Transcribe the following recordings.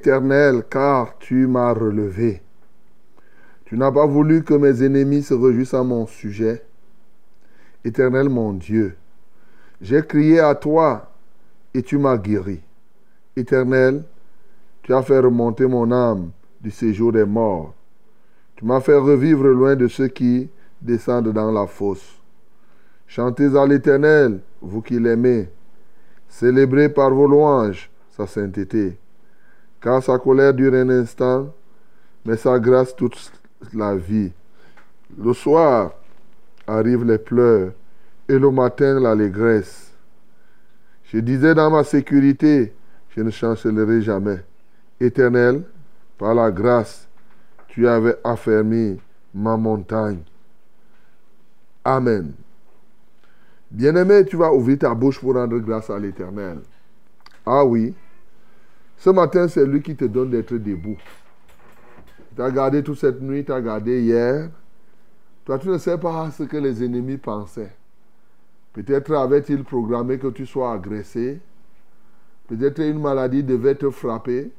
Éternel, car tu m'as relevé. Tu n'as pas voulu que mes ennemis se réjouissent à mon sujet. Éternel mon Dieu, j'ai crié à toi et tu m'as guéri. Éternel, tu as fait remonter mon âme du séjour des morts. Tu m'as fait revivre loin de ceux qui descendent dans la fosse. Chantez à l'Éternel, vous qui l'aimez. Célébrez par vos louanges sa sainteté. Car sa colère dure un instant, mais sa grâce toute la vie. Le soir arrivent les pleurs et le matin l'allégresse. Je disais dans ma sécurité, je ne chancellerai jamais. Éternel, par la grâce, tu avais affermi ma montagne. Amen. Bien-aimé, tu vas ouvrir ta bouche pour rendre grâce à l'Éternel. Ah oui. Ce matin, c'est lui qui te donne d'être debout. Tu as gardé toute cette nuit, tu as gardé hier. Toi, tu ne sais pas ce que les ennemis pensaient. Peut-être avait-il programmé que tu sois agressé. Peut-être une maladie devait te frapper.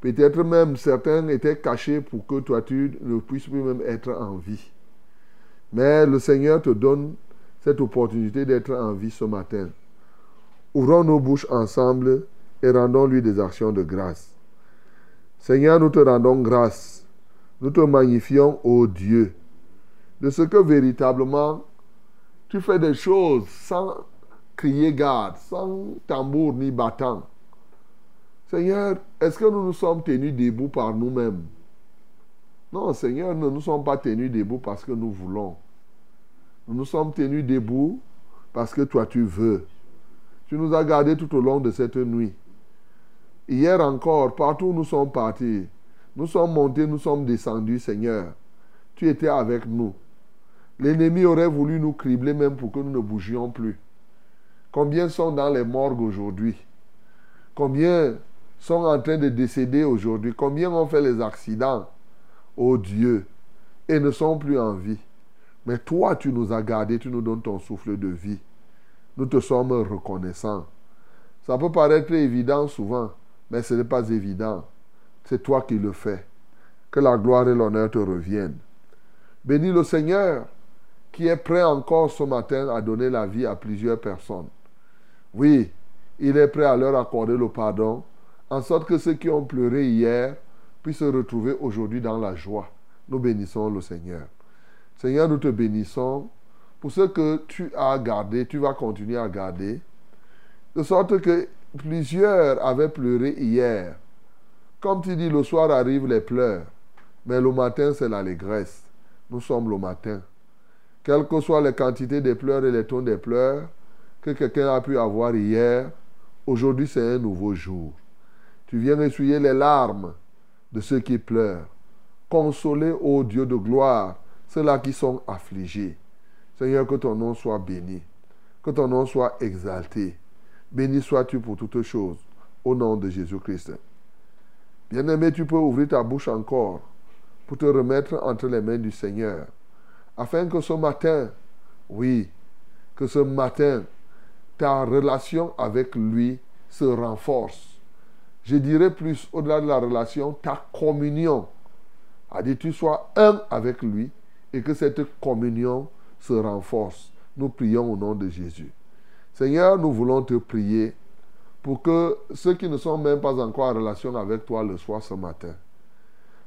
Peut-être même certains étaient cachés pour que toi, tu ne puisses plus même être en vie. Mais le Seigneur te donne cette opportunité d'être en vie ce matin. Ouvrons nos bouches ensemble et rendons-lui des actions de grâce. Seigneur, nous te rendons grâce. Nous te magnifions, ô Dieu, de ce que véritablement tu fais des choses sans crier garde, sans tambour ni battant. Seigneur, est-ce que nous nous sommes tenus debout par nous-mêmes? Non, Seigneur, nous ne nous sommes pas tenus debout parce que nous voulons. Nous nous sommes tenus debout parce que toi tu veux. Tu nous as gardés tout au long de cette nuit. Hier encore, partout où nous sommes partis, nous sommes montés, nous sommes descendus, Seigneur. Tu étais avec nous. L'ennemi aurait voulu nous cribler même pour que nous ne bougions plus. Combien sont dans les morgues aujourd'hui? Combien sont en train de décéder aujourd'hui? Combien ont fait les accidents? Oh Dieu Et ne sont plus en vie. Mais toi, tu nous as gardés, tu nous donnes ton souffle de vie. Nous te sommes reconnaissants. Ça peut paraître évident souvent, mais ce n'est pas évident. C'est toi qui le fais. Que la gloire et l'honneur te reviennent. Bénis le Seigneur qui est prêt encore ce matin à donner la vie à plusieurs personnes. Oui, il est prêt à leur accorder le pardon, en sorte que ceux qui ont pleuré hier puissent se retrouver aujourd'hui dans la joie. Nous bénissons le Seigneur. Seigneur, nous te bénissons pour ce que tu as gardé, tu vas continuer à garder. De sorte que plusieurs avaient pleuré hier. Comme tu dis, le soir arrivent les pleurs, mais le matin c'est l'allégresse. Nous sommes le matin. Quelles que soient les quantités de pleurs et les tons des pleurs que quelqu'un a pu avoir hier, aujourd'hui c'est un nouveau jour. Tu viens essuyer les larmes de ceux qui pleurent. Consoler, ô Dieu de gloire, ceux-là qui sont affligés. Seigneur, que ton nom soit béni, que ton nom soit exalté. Béni sois-tu pour toutes choses, au nom de Jésus-Christ. Bien-aimé, tu peux ouvrir ta bouche encore pour te remettre entre les mains du Seigneur, afin que ce matin, oui, que ce matin, ta relation avec lui se renforce. Je dirais plus, au-delà de la relation, ta communion. A dit, tu sois un avec lui et que cette communion se renforce. Nous prions au nom de Jésus. Seigneur, nous voulons te prier pour que ceux qui ne sont même pas encore en relation avec toi le soient ce matin.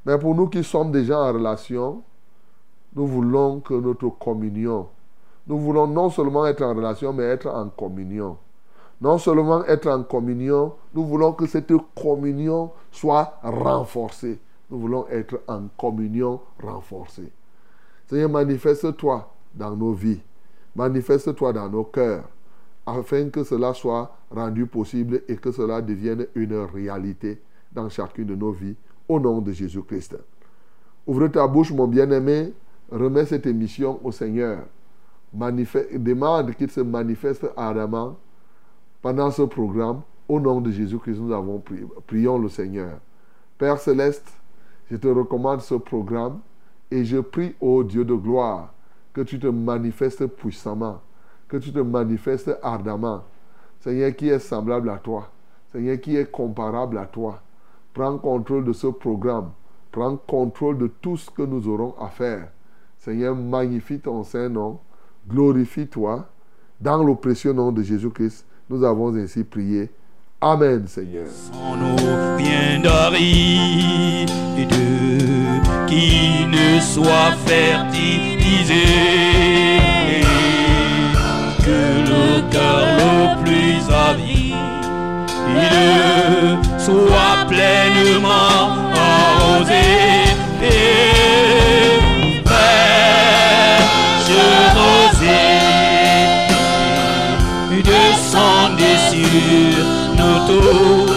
Mais pour nous qui sommes déjà en relation, nous voulons que notre communion, nous voulons non seulement être en relation, mais être en communion. Non seulement être en communion, nous voulons que cette communion soit renforcée. Nous voulons être en communion renforcée. Seigneur, manifeste-toi dans nos vies. Manifeste-toi dans nos cœurs afin que cela soit rendu possible et que cela devienne une réalité dans chacune de nos vies, au nom de Jésus-Christ. Ouvre ta bouche, mon bien-aimé, remets cette émission au Seigneur. demande qu'il se manifeste ardemment pendant ce programme. Au nom de Jésus-Christ, nous avons prié. Prions le Seigneur. Père céleste, je te recommande ce programme et je prie au Dieu de gloire que tu te manifestes puissamment, que tu te manifestes ardemment. Seigneur qui est semblable à toi, Seigneur qui est comparable à toi. Prends contrôle de ce programme. Prends contrôle de tout ce que nous aurons à faire. Seigneur, magnifie ton Saint-Nom. Glorifie-toi. Dans le précieux nom de Jésus-Christ, nous avons ainsi prié. Amen, Seigneur. Biens d'aride, qui ne soit fertilisé, soit pleinement arrosé. Et fraîche rosée, descendez sur nos tours.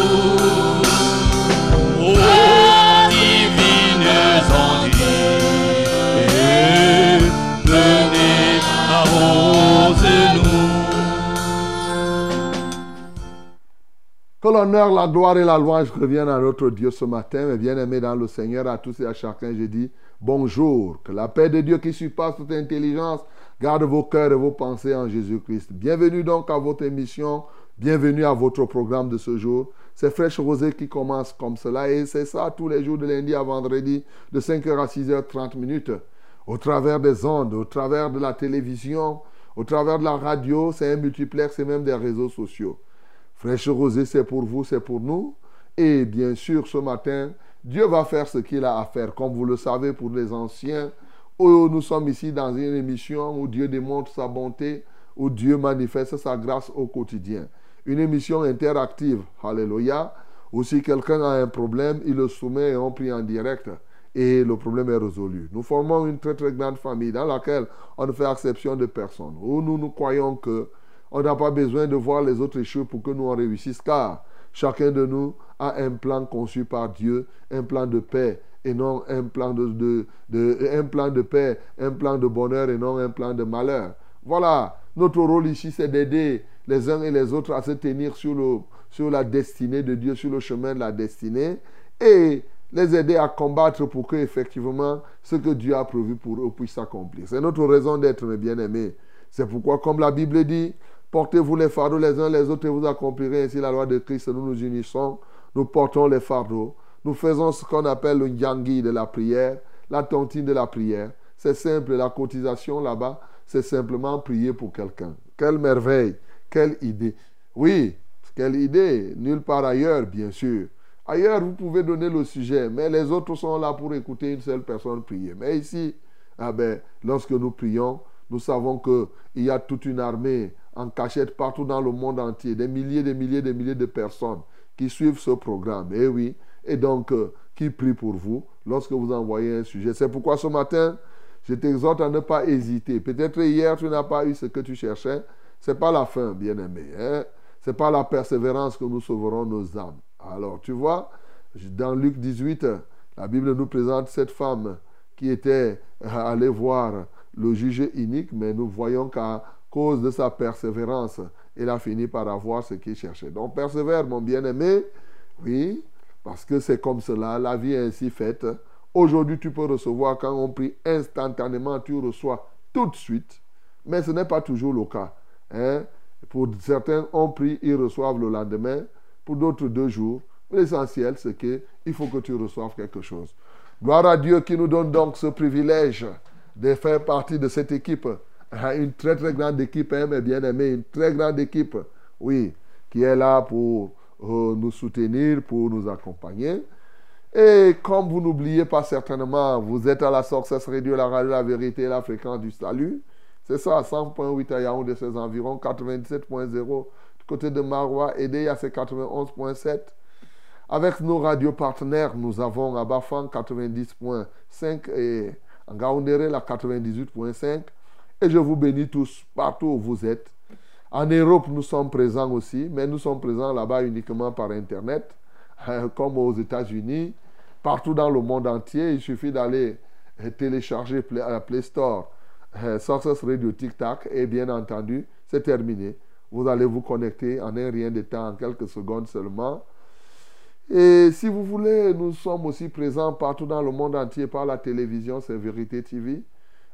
Que l'honneur, la gloire et la louange reviennent à notre Dieu ce matin. Mes bien-aimés dans le Seigneur, à tous et à chacun, je dis bonjour. Que la paix de Dieu qui surpasse toute intelligence garde vos cœurs et vos pensées en Jésus-Christ. Bienvenue donc à votre émission. Bienvenue à votre programme de ce jour. C'est Fraîche Rosée qui commence comme cela et c'est ça tous les jours de lundi à vendredi de 5h à 6h30 minutes. Au travers des ondes, au travers de la télévision, au travers de la radio, c'est un multiplex et même des réseaux sociaux. Fraîche Rosée, c'est pour vous, c'est pour nous. Et bien sûr, ce matin, Dieu va faire ce qu'il a à faire. Comme vous le savez, pour les anciens, où nous sommes ici dans une émission où Dieu démontre sa bonté, où Dieu manifeste sa grâce au quotidien. Une émission interactive. Alléluia. Ou si quelqu'un a un problème, il le soumet et on prie en direct. Et le problème est résolu. Nous formons une très très grande famille dans laquelle on ne fait exception de personne. Où nous nous croyons que on n'a pas besoin de voir les autres échouer pour que nous en réussissions, car chacun de nous a un plan conçu par Dieu, un plan de paix et non un plan de, de, un plan de paix, un plan de bonheur et non un plan de malheur. Voilà, notre rôle ici, c'est d'aider les uns et les autres à se tenir sur, le, sur la destinée de Dieu, sur le chemin de la destinée, et les aider à combattre pour que effectivement ce que Dieu a prévu pour eux puisse s'accomplir. C'est notre raison d'être, mes bien-aimés. C'est pourquoi, comme la Bible dit, Portez-vous les fardeaux les uns les autres et vous accomplirez ainsi la loi de Christ. Nous nous unissons, nous portons les fardeaux. Nous faisons ce qu'on appelle le yangi de la prière, la tontine de la prière. C'est simple, la cotisation là-bas, c'est simplement prier pour quelqu'un. Quelle merveille, quelle idée. Oui, quelle idée, nulle part ailleurs, bien sûr. Ailleurs, vous pouvez donner le sujet, mais les autres sont là pour écouter une seule personne prier. Mais ici, ah ben, lorsque nous prions, Nous savons qu'il y a toute une armée en cachette partout dans le monde entier, des milliers, des milliers, des milliers de personnes qui suivent ce programme. Et oui, et donc euh, qui prient pour vous lorsque vous envoyez un sujet. C'est pourquoi ce matin, je t'exhorte à ne pas hésiter. Peut-être hier, tu n'as pas eu ce que tu cherchais. Ce n'est pas la fin, bien-aimé. Hein? Ce n'est pas la persévérance que nous sauverons nos âmes. Alors, tu vois, dans Luc 18, la Bible nous présente cette femme qui était allée voir le juge unique, mais nous voyons qu'à cause de sa persévérance, elle a fini par avoir ce qu'il cherchait. Donc, persévère, mon bien-aimé, oui, parce que c'est comme cela, la vie est ainsi faite. Aujourd'hui, tu peux recevoir quand on prie instantanément, tu reçois tout de suite. Mais ce n'est pas toujours le cas. Hein. Pour certains, on prie, ils reçoivent le lendemain. Pour d'autres, deux jours. L'essentiel, c'est qu'il faut que tu reçoives quelque chose. Gloire à Dieu qui nous donne donc ce privilège de faire partie de cette équipe. Hein, une très très grande équipe, hein, mes bien-aimés, une très grande équipe, oui, qui est là pour euh, nous soutenir, pour nous accompagner. Et comme vous n'oubliez pas certainement, vous êtes à la Success Radio, la radio, la vérité, la fréquence du salut. C'est ça, 100.8 à Yaoundé, ses environs, 97.0 du côté de Marois, aidé à ses 91.7. Avec nos radios partenaires, nous avons à Bafang 90.5 et en Gaoundéré la 98.5. Et je vous bénis tous partout où vous êtes. En Europe, nous sommes présents aussi, mais nous sommes présents là-bas uniquement par Internet, comme aux États-Unis. Partout dans le monde entier, il suffit d'aller télécharger la Play Store euh, Radio Tic Tac et bien entendu, c'est terminé. Vous allez vous connecter en un rien de temps, en quelques secondes seulement. Et si vous voulez, nous sommes aussi présents partout dans le monde entier par la télévision, c'est Vérité TV,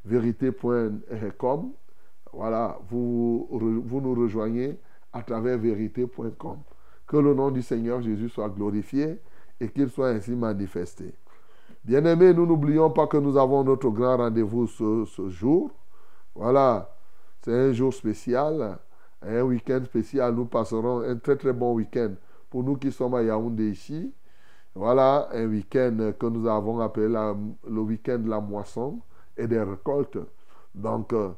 vérité.com. Voilà, vous, vous nous rejoignez à travers vérité.com. Que le nom du Seigneur Jésus soit glorifié et qu'il soit ainsi manifesté. Bien-aimés, nous n'oublions pas que nous avons notre grand rendez-vous ce, jour. Voilà, c'est un jour spécial, un week-end spécial. Nous passerons un très très bon week-end pour nous qui sommes à Yaoundé ici. Voilà, un week-end que nous avons appelé le week-end de la moisson et des récoltes. Donc, euh,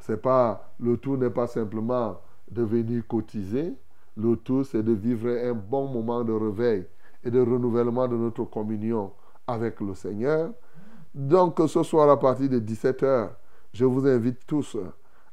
c'est pas, le tout n'est pas simplement de venir cotiser. Le tout, c'est de vivre un bon moment de réveil et de renouvellement de notre communion avec le Seigneur. Donc ce soir à partir de 17h, je vous invite tous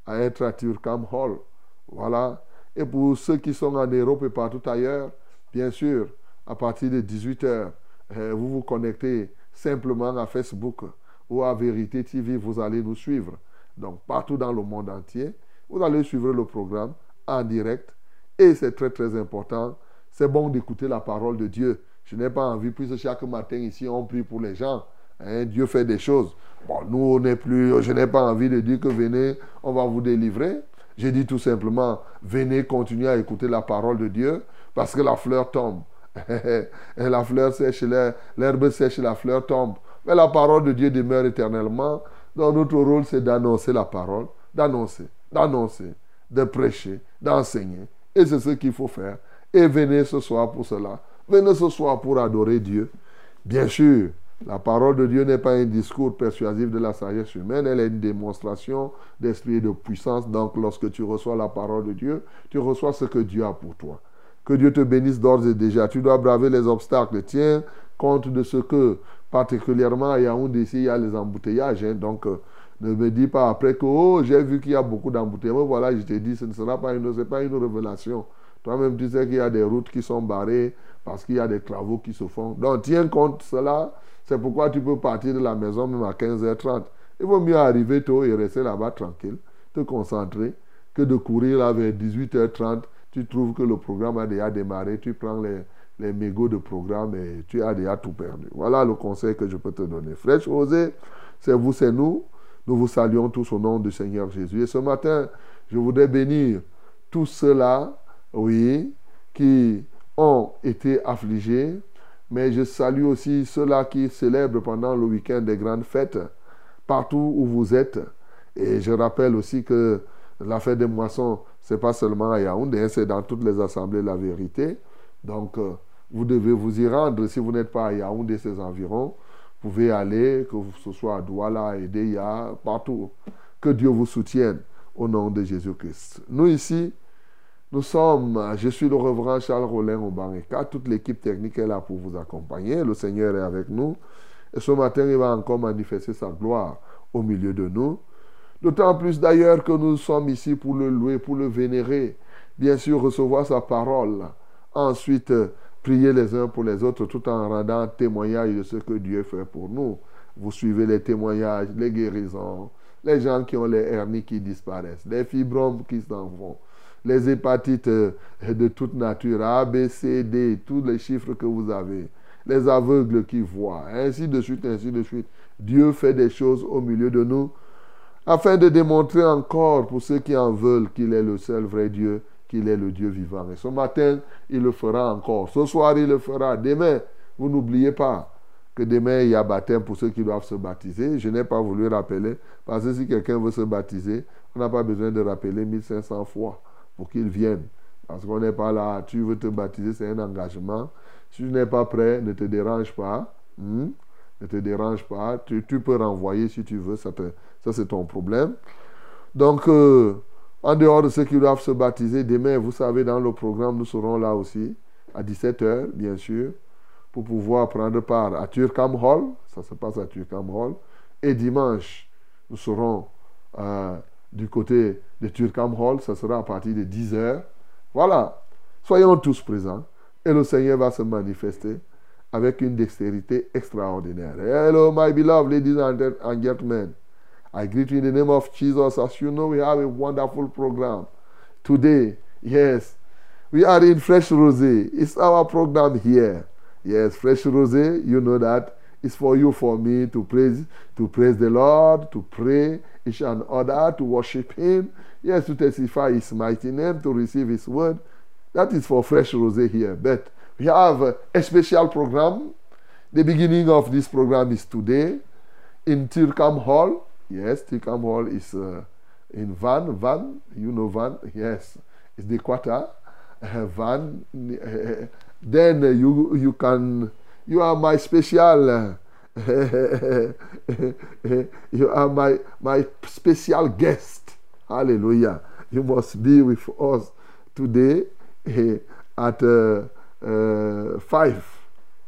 à être à Turcam Hall. Voilà. Et pour ceux qui sont en Europe et partout ailleurs, bien sûr, à partir de 18h, eh, vous vous connectez simplement à Facebook ou à Vérité TV, vous allez nous suivre. Donc partout dans le monde entier, vous allez suivre le programme en direct. Et c'est très très important. C'est bon d'écouter la parole de Dieu. Je n'ai pas envie, puisque chaque matin ici, on prie pour les gens. Hein, Dieu fait des choses. Bon, nous, on n'est plus, je n'ai pas envie de dire que venez, on va vous délivrer. J'ai dit tout simplement, venez continuer à écouter la parole de Dieu, parce que la fleur tombe. la fleur sèche, l'herbe sèche, la fleur tombe. Mais la parole de Dieu demeure éternellement. Donc notre rôle, c'est d'annoncer la parole, d'annoncer, d'annoncer, de prêcher, d'enseigner. Et c'est ce qu'il faut faire. Et venez ce soir pour cela. Venez ce soir pour adorer Dieu. Bien sûr, la parole de Dieu n'est pas un discours persuasif de la sagesse humaine, elle est une démonstration d'esprit et de puissance. Donc lorsque tu reçois la parole de Dieu, tu reçois ce que Dieu a pour toi. Que Dieu te bénisse d'ores et déjà. Tu dois braver les obstacles. Tiens compte de ce que, particulièrement à Yaoundé, ici, il y a les embouteillages. Hein. donc, euh, ne me dis pas après que, oh, j'ai vu qu'il y a beaucoup d'embouteillages. Voilà, je te dis, ce ne sera pas une, pas une révélation. Toi-même, tu sais qu'il y a des routes qui sont barrées parce qu'il y a des travaux qui se font. Donc, tiens compte de cela. C'est pourquoi tu peux partir de la maison même à 15h30. Il vaut mieux arriver tôt et rester là-bas tranquille, te concentrer, que de courir là vers 18h30. Tu trouves que le programme a déjà démarré, tu prends les, les mégots de programme et tu as déjà tout perdu. Voilà le conseil que je peux te donner. Fraîche Osé, c'est vous, c'est nous. Nous vous saluons tous au nom du Seigneur Jésus. Et ce matin, je voudrais bénir tous ceux-là, oui, qui ont été affligés, mais je salue aussi ceux-là qui célèbrent pendant le week-end des grandes fêtes, partout où vous êtes. Et je rappelle aussi que la fête des moissons, ce n'est pas seulement à Yaoundé, hein, c'est dans toutes les assemblées la vérité. Donc, euh, vous devez vous y rendre. Si vous n'êtes pas à Yaoundé, ses environs, vous pouvez aller, que ce soit à Douala, à Edeya, partout. Que Dieu vous soutienne au nom de Jésus-Christ. Nous ici, nous sommes, je suis le reverend Charles Rollin au Barrica. Toute l'équipe technique est là pour vous accompagner. Le Seigneur est avec nous. Et ce matin, il va encore manifester sa gloire au milieu de nous. D'autant plus d'ailleurs que nous sommes ici pour le louer, pour le vénérer. Bien sûr, recevoir sa parole. Ensuite, prier les uns pour les autres tout en rendant témoignage de ce que Dieu fait pour nous. Vous suivez les témoignages, les guérisons, les gens qui ont les hernies qui disparaissent, les fibromes qui s'en vont, les hépatites euh, de toute nature, A, B, C, D, tous les chiffres que vous avez, les aveugles qui voient, ainsi de suite, ainsi de suite. Dieu fait des choses au milieu de nous afin de démontrer encore pour ceux qui en veulent qu'il est le seul vrai Dieu, qu'il est le Dieu vivant. Et ce matin, il le fera encore. Ce soir, il le fera. Demain, vous n'oubliez pas que demain, il y a baptême pour ceux qui doivent se baptiser. Je n'ai pas voulu rappeler, parce que si quelqu'un veut se baptiser, on n'a pas besoin de rappeler 1500 fois pour qu'il vienne. Parce qu'on n'est pas là, tu veux te baptiser, c'est un engagement. Si tu n'es pas prêt, ne te dérange pas. Hmm? Ne te dérange pas. Tu, peux renvoyer si tu veux, ça, ça c'est ton problème. Donc, euh, en dehors de ceux qui doivent se baptiser, demain, vous savez, dans le programme, nous serons là aussi, à 17h, bien sûr, pour pouvoir prendre part à Turkham Hall. Ça se passe à Turkham Hall. Et dimanche, nous serons euh, du côté de Turkham Hall. Ça sera à partir de 10h. Voilà. Soyons tous présents. Et le Seigneur va se manifester avec une dextérité extraordinaire. Hello, my beloved ladies and gentlemen. I greet you in the name of Jesus. As you know, we have a wonderful program. Today, yes, we are in Fresh Rosé. It's our program here. Yes, Fresh Rosé, you know that. It's for you, for me to praise, to praise the Lord, to pray each and other, to worship Him. Yes, to testify His mighty name, to receive His word. That is for Fresh Rosé here. But we have a special program. The beginning of this program is today in Tirkham Hall. Yes, Tirkham Hall is uh, in Van. Van, you know Van? Yes, it's the quarter. Uh, Van. Uh, then you you can you are my special. you are my my special guest. Hallelujah! You must be with us today at uh, uh, 5.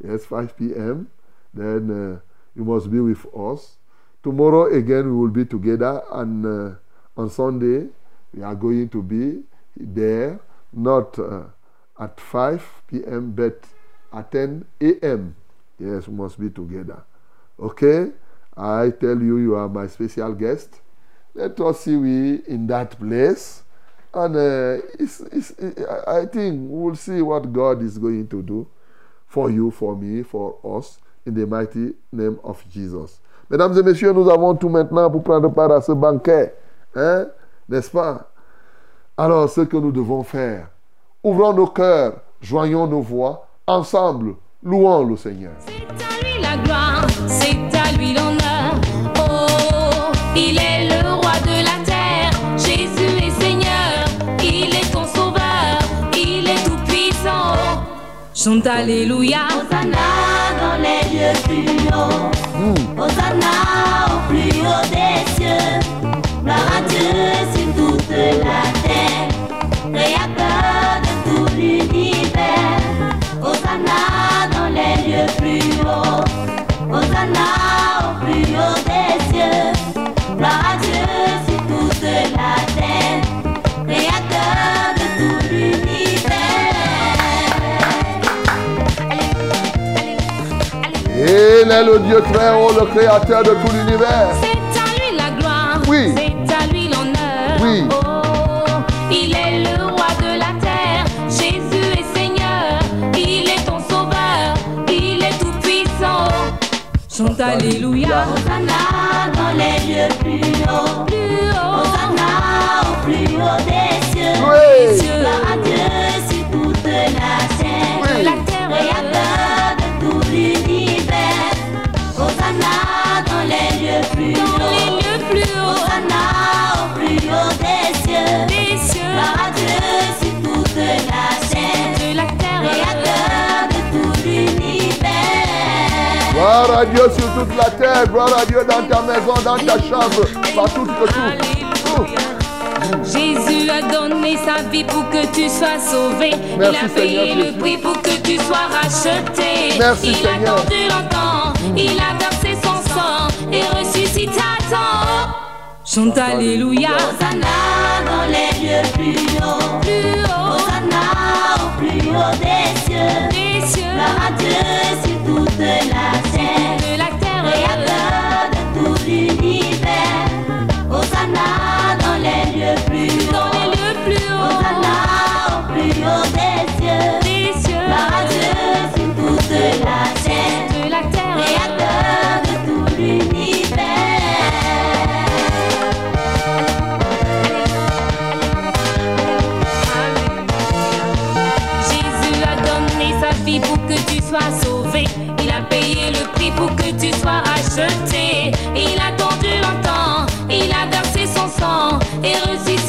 Yes, 5 p.m. Then uh, you must be with us. Tomorrow again we will be together, and uh, on Sunday we are going to be there, not uh, at 5 p.m. but at 10 a.m. Yes, we must be together. Okay? I tell you, you are my special guest. Let us see we in that place. And uh, it's, it's, I think we'll see what God is going to do for you, for me, for us, in the mighty name of Jesus. Mesdames et messieurs, nous avons tout maintenant pour prendre part à ce banquet. Hein? N'est-ce pas? Alors, ce que nous devons faire, ouvrons nos cœurs, joignons nos voix, ensemble, louons le Seigneur. C'est à lui la gloire, c'est à lui l'honneur. Oh, il est le roi de la terre. Jésus est Seigneur, il est ton sauveur, il est tout puissant. Chante Alléluia. Hosanna dans les il est le Dieu très haut, le créateur de tout l'univers. C'est à lui la gloire. Oui. C'est à lui l'honneur. Oui. Oh, il est le roi de la terre. Jésus est Seigneur. Il est ton sauveur. Il est tout puissant. Chante Alléluia. Hosanna dans les lieux plus hauts. Plus haut. Hosanna au plus haut des cieux. Oui. Des cieux. Gloire à Dieu sur toute la terre. Gloire à Dieu sur toute la terre. Gloire à Dieu dans ta maison, dans ta chambre, partout que tout. Alléluia. Jésus a donné sa vie pour que tu sois sauvé. Merci, il a payé Seigneur le Jésus. prix pour que tu sois racheté. Merci, il Seigneur. a attendu longtemps. Il a versé son sang et ressuscité à temps. Chante Alléluia. Hosanna dans les lieux plus hauts. Plus haut Hosanna au plus haut des cieux. des cieux, Gloire à Dieu Plus des cieux, toute la terre, de l'univers. Jésus a donné sa vie pour que tu sois sauvé. Il a payé le prix pour que tu sois acheté. Il a tendu longtemps, il a versé son sang et reçu son sang.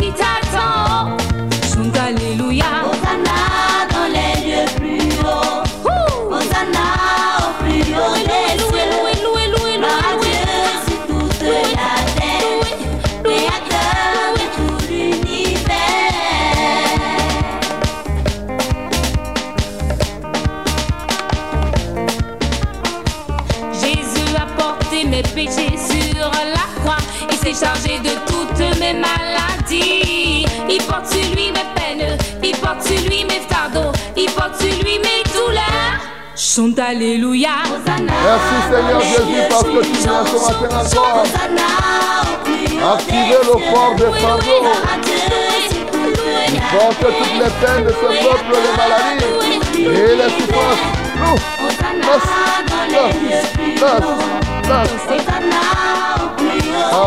Portes-tu-lui mes fardeaux, il porte-tu-lui mes douleurs? Chante Alléluia. Merci Seigneur Jésus parce que tu viens ce matin encore. Activez le corps des fardeaux. Porte toutes les peines de ce peuple, les maladies et les souffrances. Nous,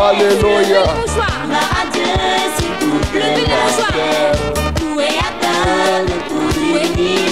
Alléluia. Le Hallelujah.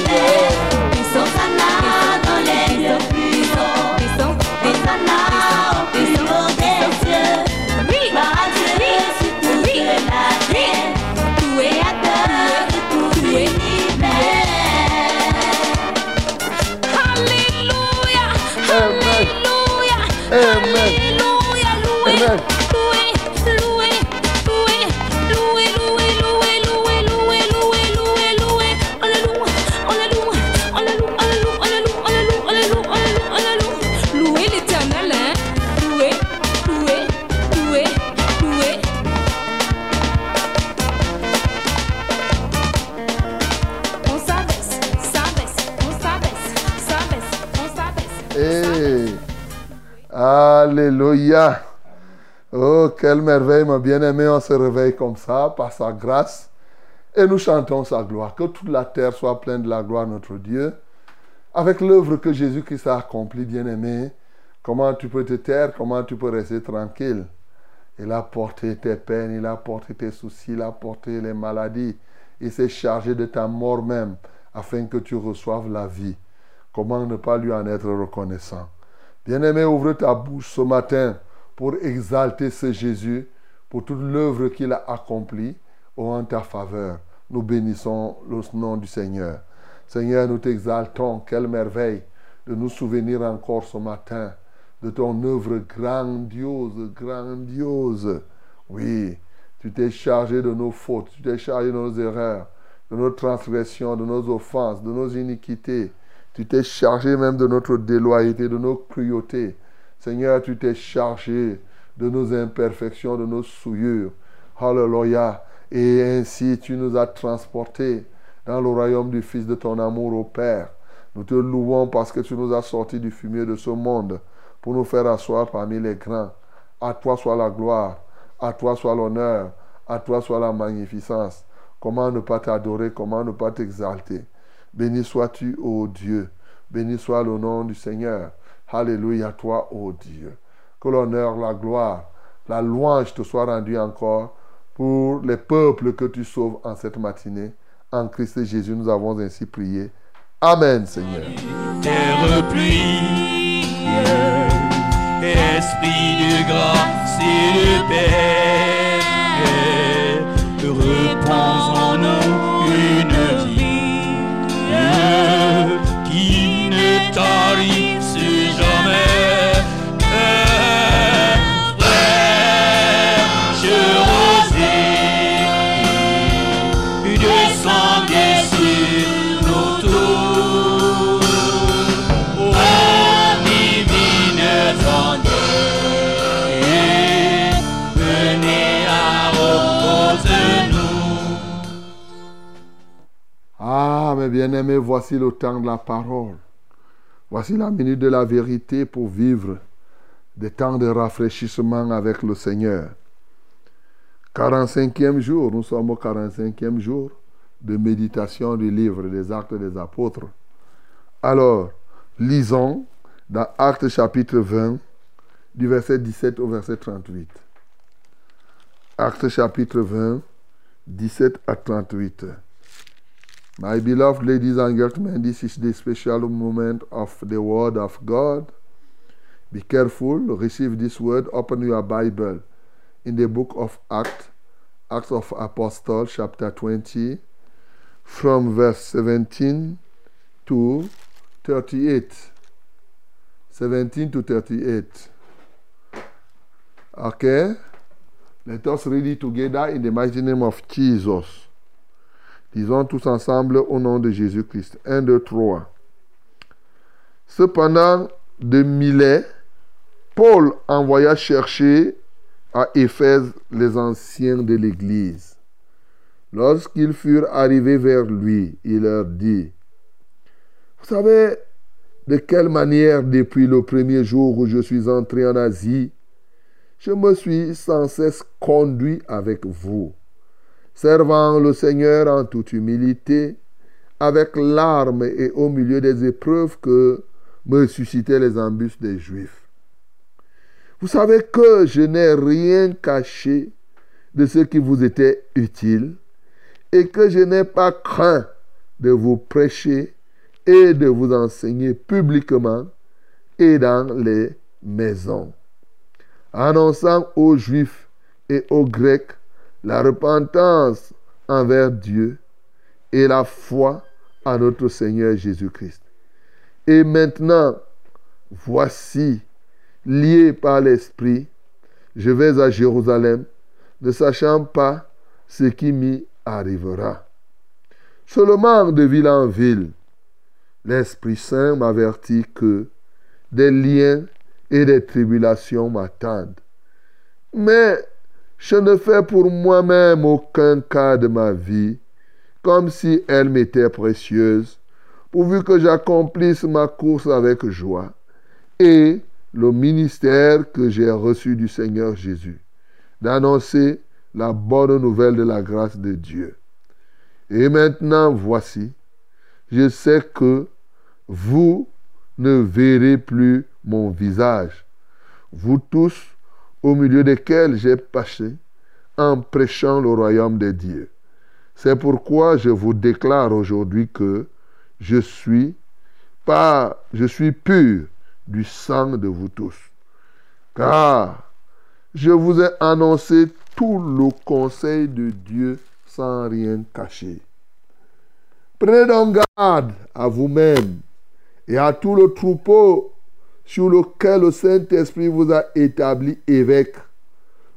Alléluia. Oh, quelle merveille, mon bien-aimé. On se réveille comme ça, par sa grâce. Et nous chantons sa gloire. Que toute la terre soit pleine de la gloire de notre Dieu. Avec l'œuvre que Jésus-Christ a accomplie, bien-aimé, comment tu peux te taire, comment tu peux rester tranquille? Il a porté tes peines, il a porté tes soucis, il a porté les maladies. Il s'est chargé de ta mort même, afin que tu reçoives la vie. Comment ne pas lui en être reconnaissant? Bien-aimé, ouvre ta bouche ce matin pour exalter ce Jésus, pour toute l'œuvre qu'il a accomplie en ta faveur. Nous bénissons le nom du Seigneur. Seigneur, nous t'exaltons. Quelle merveille de nous souvenir encore ce matin de ton œuvre grandiose, grandiose. Oui, tu t'es chargé de nos fautes, tu t'es chargé de nos erreurs, de nos transgressions, de nos offenses, de nos iniquités. Tu t'es chargé même de notre déloyauté, de nos cruautés. Seigneur, tu t'es chargé de nos imperfections, de nos souillures. Alléluia. Et ainsi, tu nous as transportés dans le royaume du Fils de ton amour au Père. Nous te louons parce que tu nous as sortis du fumier de ce monde pour nous faire asseoir parmi les grands. À toi soit la gloire, à toi soit l'honneur, à toi soit la magnificence. Comment ne pas t'adorer, comment ne pas t'exalter? Béni sois-tu, ô Dieu. Béni soit le nom du Seigneur. Alléluia, toi, ô Dieu. Que l'honneur, la gloire, la louange te soit rendue encore pour les peuples que tu sauves en cette matinée. En Christ Jésus, nous avons ainsi prié. Amen, Seigneur. terre pluie, esprit de grâce et de paix, bien-aimés, voici le temps de la parole. Voici la minute de la vérité pour vivre des temps de rafraîchissement avec le Seigneur. 45e jour, nous sommes au 45e jour de méditation du livre des actes des apôtres. Alors, lisons dans Actes chapitre 20, du verset 17 au verset 38. Actes chapitre 20, 17 à 38. My beloved ladies and gentlemen, this is the special moment of the Word of God. Be careful, receive this word, open your Bible in the book of Acts, Acts of Apostles, chapter 20, from verse 17 to 38. 17 to 38. Okay? Let us read it together in the mighty name of Jesus. Disons tous ensemble au nom de Jésus-Christ. 1, 2, 3. Cependant, de Milet, Paul envoya chercher à Éphèse les anciens de l'Église. Lorsqu'ils furent arrivés vers lui, il leur dit, Vous savez de quelle manière, depuis le premier jour où je suis entré en Asie, je me suis sans cesse conduit avec vous, servant le Seigneur en toute humilité, avec larmes et au milieu des épreuves que me suscitaient les embûches des Juifs. Vous savez que je n'ai rien caché de ce qui vous était utile et que je n'ai pas craint de vous prêcher et de vous enseigner publiquement et dans les maisons, annonçant aux Juifs et aux Grecs la repentance envers Dieu et la foi en notre Seigneur Jésus-Christ. Et maintenant, voici, lié par l'Esprit, je vais à Jérusalem, ne sachant pas ce qui m'y arrivera. Seulement de ville en ville, l'Esprit Saint m'avertit que des liens et des tribulations m'attendent. Mais je ne fais pour moi-même aucun cas de ma vie, comme si elle m'était précieuse, pourvu que j'accomplisse ma course avec joie et le ministère que j'ai reçu du Seigneur Jésus, d'annoncer la bonne nouvelle de la grâce de Dieu. Et maintenant, voici, je sais que vous ne verrez plus mon visage, vous tous au milieu desquels j'ai passé en prêchant le royaume de Dieu. C'est pourquoi je vous déclare aujourd'hui que je suis pas, je suis pur du sang de vous tous. Car je vous ai annoncé tout le conseil de Dieu sans rien cacher. Prenez donc garde à vous-même et à tout le troupeau sur lequel le Saint-Esprit vous a établi évêque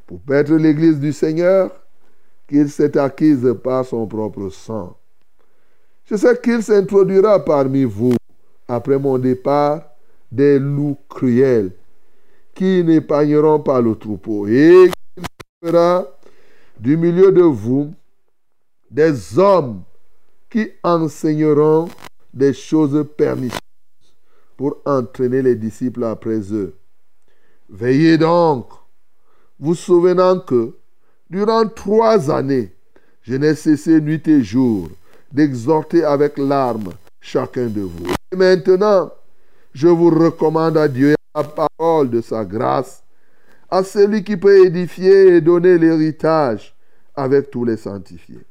pour paître l'Église du Seigneur qu'il s'est acquise par son propre sang. Je sais qu'il s'introduira parmi vous, après mon départ, des loups cruels qui n'épargneront pas le troupeau et qu'il fera du milieu de vous des hommes qui enseigneront des choses pernicieuses pour entraîner les disciples après eux. Veillez donc, vous souvenant que durant trois années, je n'ai cessé nuit et jour d'exhorter avec larmes chacun de vous. Et maintenant, je vous recommande à Dieu la parole de sa grâce, à celui qui peut édifier et donner l'héritage avec tous les sanctifiés.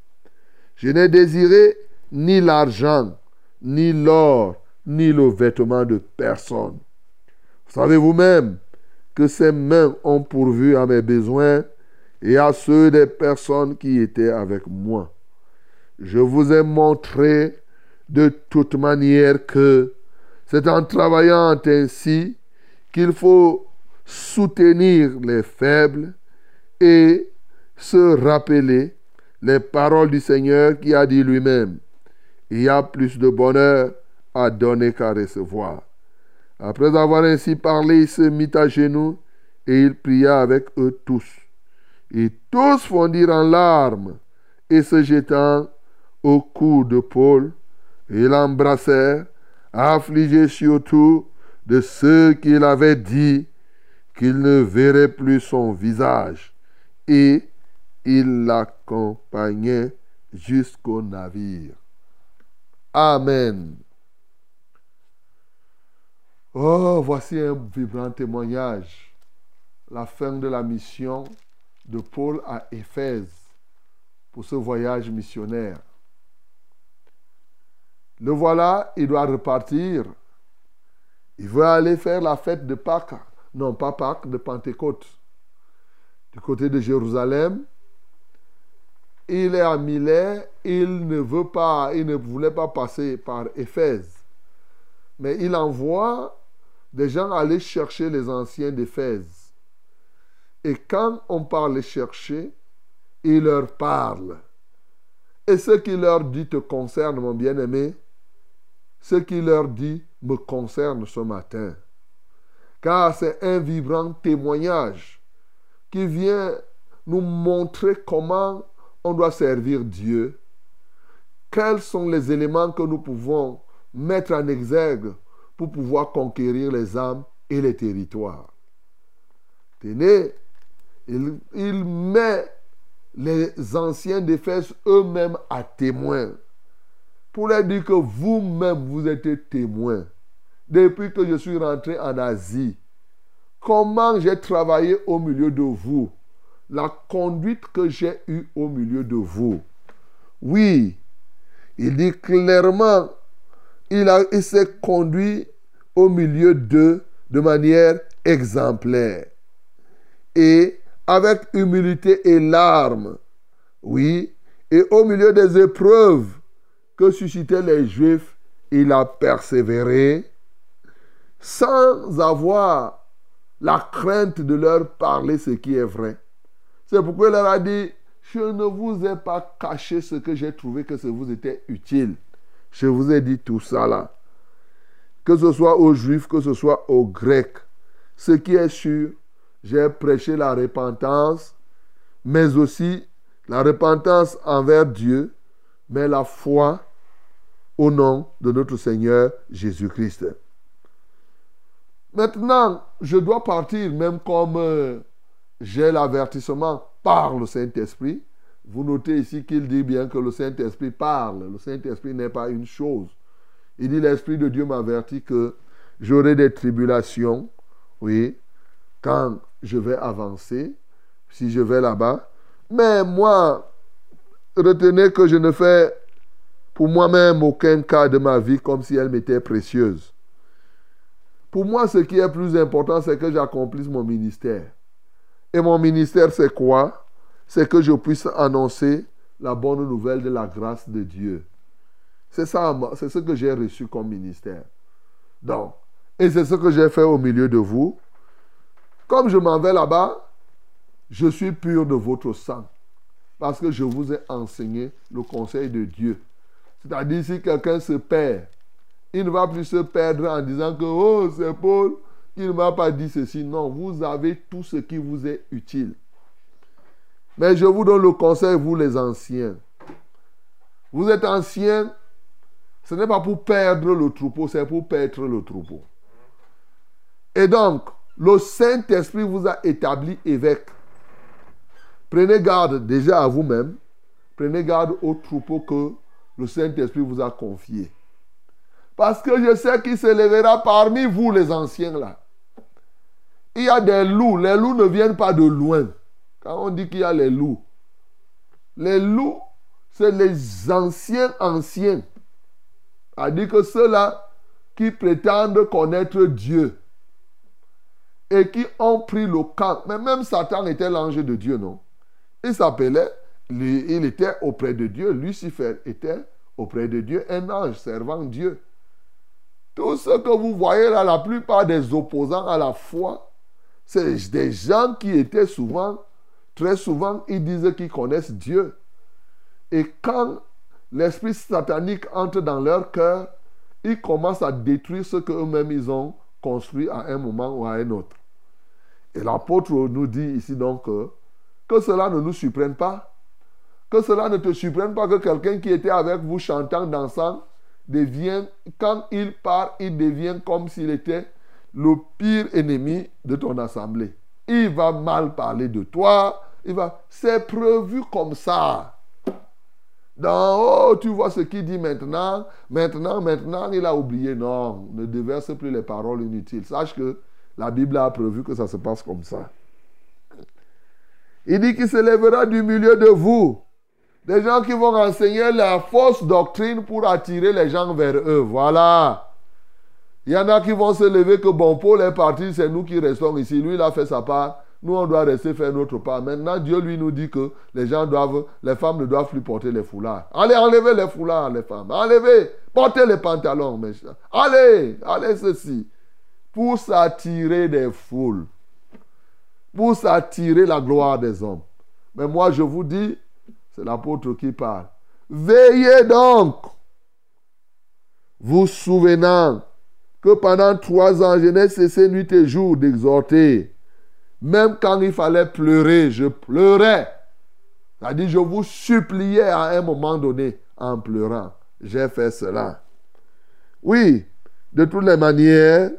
Je n'ai désiré ni l'argent, ni l'or, ni le vêtement de personne. Savez vous-même que ces mains ont pourvu à mes besoins et à ceux des personnes qui étaient avec moi? Je vous ai montré de toute manière que c'est en travaillant ainsi qu'il faut soutenir les faibles et se rappeler les paroles du Seigneur qui a dit lui-même, il y a plus de bonheur à donner qu'à recevoir. Après avoir ainsi parlé, il se mit à genoux et il pria avec eux tous. Et tous fondirent en larmes et se jetant au cou de Paul, ils l'embrassèrent, affligés surtout de ce qu'il avait dit, qu'il ne verrait plus son visage. Et il l'accompagnait jusqu'au navire. Amen. Oh, voici un vibrant témoignage. La fin de la mission de Paul à Éphèse pour ce voyage missionnaire. Le voilà, il doit repartir. Il veut aller faire la fête de Pâques. Non, pas Pâques, de Pentecôte. Du côté de Jérusalem. Il est à Milet. Il ne veut pas, il ne voulait pas passer par Éphèse. Mais il envoie des gens aller chercher les anciens d'Éphèse. Et quand on parle les chercher, il leur parle. Et ce qu'il leur dit te concerne, mon bien-aimé. Ce qu'il leur dit me concerne ce matin. Car c'est un vibrant témoignage qui vient nous montrer comment on doit servir Dieu. Quels sont les éléments que nous pouvons mettre en exergue pour pouvoir conquérir les âmes et les territoires. Tenez, il, met les anciens d'Éphèse eux-mêmes à témoin pour leur dire que vous-même, vous êtes témoins. Depuis que je suis rentré en Asie, comment j'ai travaillé au milieu de vous, la conduite que j'ai eue au milieu de vous. Oui, il dit clairement, il, il s'est conduit au milieu d'eux de manière exemplaire. Et avec humilité et larmes, oui, et au milieu des épreuves que suscitaient les Juifs, il a persévéré sans avoir la crainte de leur parler ce qui est vrai. C'est pourquoi il leur a dit, je ne vous ai pas caché ce que j'ai trouvé que ça vous était utile. Je vous ai dit tout ça là. Que ce soit aux Juifs, que ce soit aux Grecs. Ce qui est sûr, j'ai prêché la repentance, mais aussi la repentance envers Dieu, mais la foi au nom de notre Seigneur Jésus-Christ. Maintenant, je dois partir, même comme euh, j'ai l'avertissement par le Saint-Esprit. Vous notez ici qu'il dit bien que le Saint-Esprit parle. Le Saint-Esprit n'est pas une chose. Il dit, l'Esprit de Dieu m'avertit que j'aurai des tribulations, oui, quand je vais avancer, si je vais là-bas. Mais moi, retenez que je ne fais pour moi-même aucun cas de ma vie comme si elle m'était précieuse. Pour moi, ce qui est plus important, c'est que j'accomplisse mon ministère. Et mon ministère, c'est quoi? C'est que je puisse annoncer la bonne nouvelle de la grâce de Dieu. C'est ça, c'est ce que j'ai reçu comme ministère. Donc, et c'est ce que j'ai fait au milieu de vous. Comme je m'en vais là-bas, je suis pur de votre sang. Parce que je vous ai enseigné le conseil de Dieu. C'est-à-dire, si quelqu'un se perd, il ne va plus se perdre en disant que, oh, c'est Paul qui ne m'a pas dit ceci. Non, vous avez tout ce qui vous est utile. Mais je vous donne le conseil, vous les anciens. Vous êtes anciens, ce n'est pas pour perdre le troupeau, c'est pour perdre le troupeau. Et donc, le Saint-Esprit vous a établi évêque. Prenez garde déjà à vous-même. Prenez garde au troupeau que le Saint-Esprit vous a confié. Parce que je sais qu'il se lèvera parmi vous, les anciens là. Il y a des loups. Les loups ne viennent pas de loin. Quand on dit qu'il y a les loups, les loups, c'est les anciens anciens. C'est-à-dire que ceux-là qui prétendent connaître Dieu et qui ont pris le camp. Mais même Satan était l'ange de Dieu, non? Il s'appelait, il était auprès de Dieu. Lucifer était auprès de Dieu, un ange servant Dieu. Tout ce que vous voyez là, la plupart des opposants à la foi, c'est des gens qui étaient souvent, très souvent, ils disent qu'ils connaissent Dieu. Et quand l'esprit satanique entre dans leur cœur, ils commencent à détruire ce qu'eux-mêmes ils ont construit à un moment ou à un autre. Et l'apôtre nous dit ici donc que, que cela ne nous surprenne pas. Que cela ne te surprenne pas que quelqu'un qui était avec vous chantant, dansant, devient, quand il part, il devient comme s'il était le pire ennemi de ton assemblée. Il va mal parler de toi. Il va, c'est prévu comme ça. Dans oh, tu vois ce qu'il dit maintenant. Maintenant, maintenant, il a oublié. Non, ne déverse plus les paroles inutiles. Sache que la Bible a prévu que ça se passe comme ça. Il dit qu'il se lèvera du milieu de vous. Des gens qui vont enseigner la fausse doctrine pour attirer les gens vers eux. Voilà. Il y en a qui vont se lever que bon, Paul est parti, c'est nous qui restons ici. Lui, il a fait sa part. Nous, on doit rester faire notre part. Maintenant, Dieu lui nous dit que les gens doivent, les femmes ne doivent plus porter les foulards. Allez, enlevez les foulards, les femmes. Enlevez, portez les pantalons, mes chers. Allez, allez ceci. Pour s'attirer des foules. Pour s'attirer la gloire des hommes. Mais moi, je vous dis, c'est l'apôtre qui parle. Veillez donc, vous souvenant que pendant trois ans, je n'ai cessé nuit et jour d'exhorter. Même quand il fallait pleurer, je pleurais. C'est-à-dire, je vous suppliais à un moment donné en pleurant. J'ai fait cela. Oui, de toutes les manières,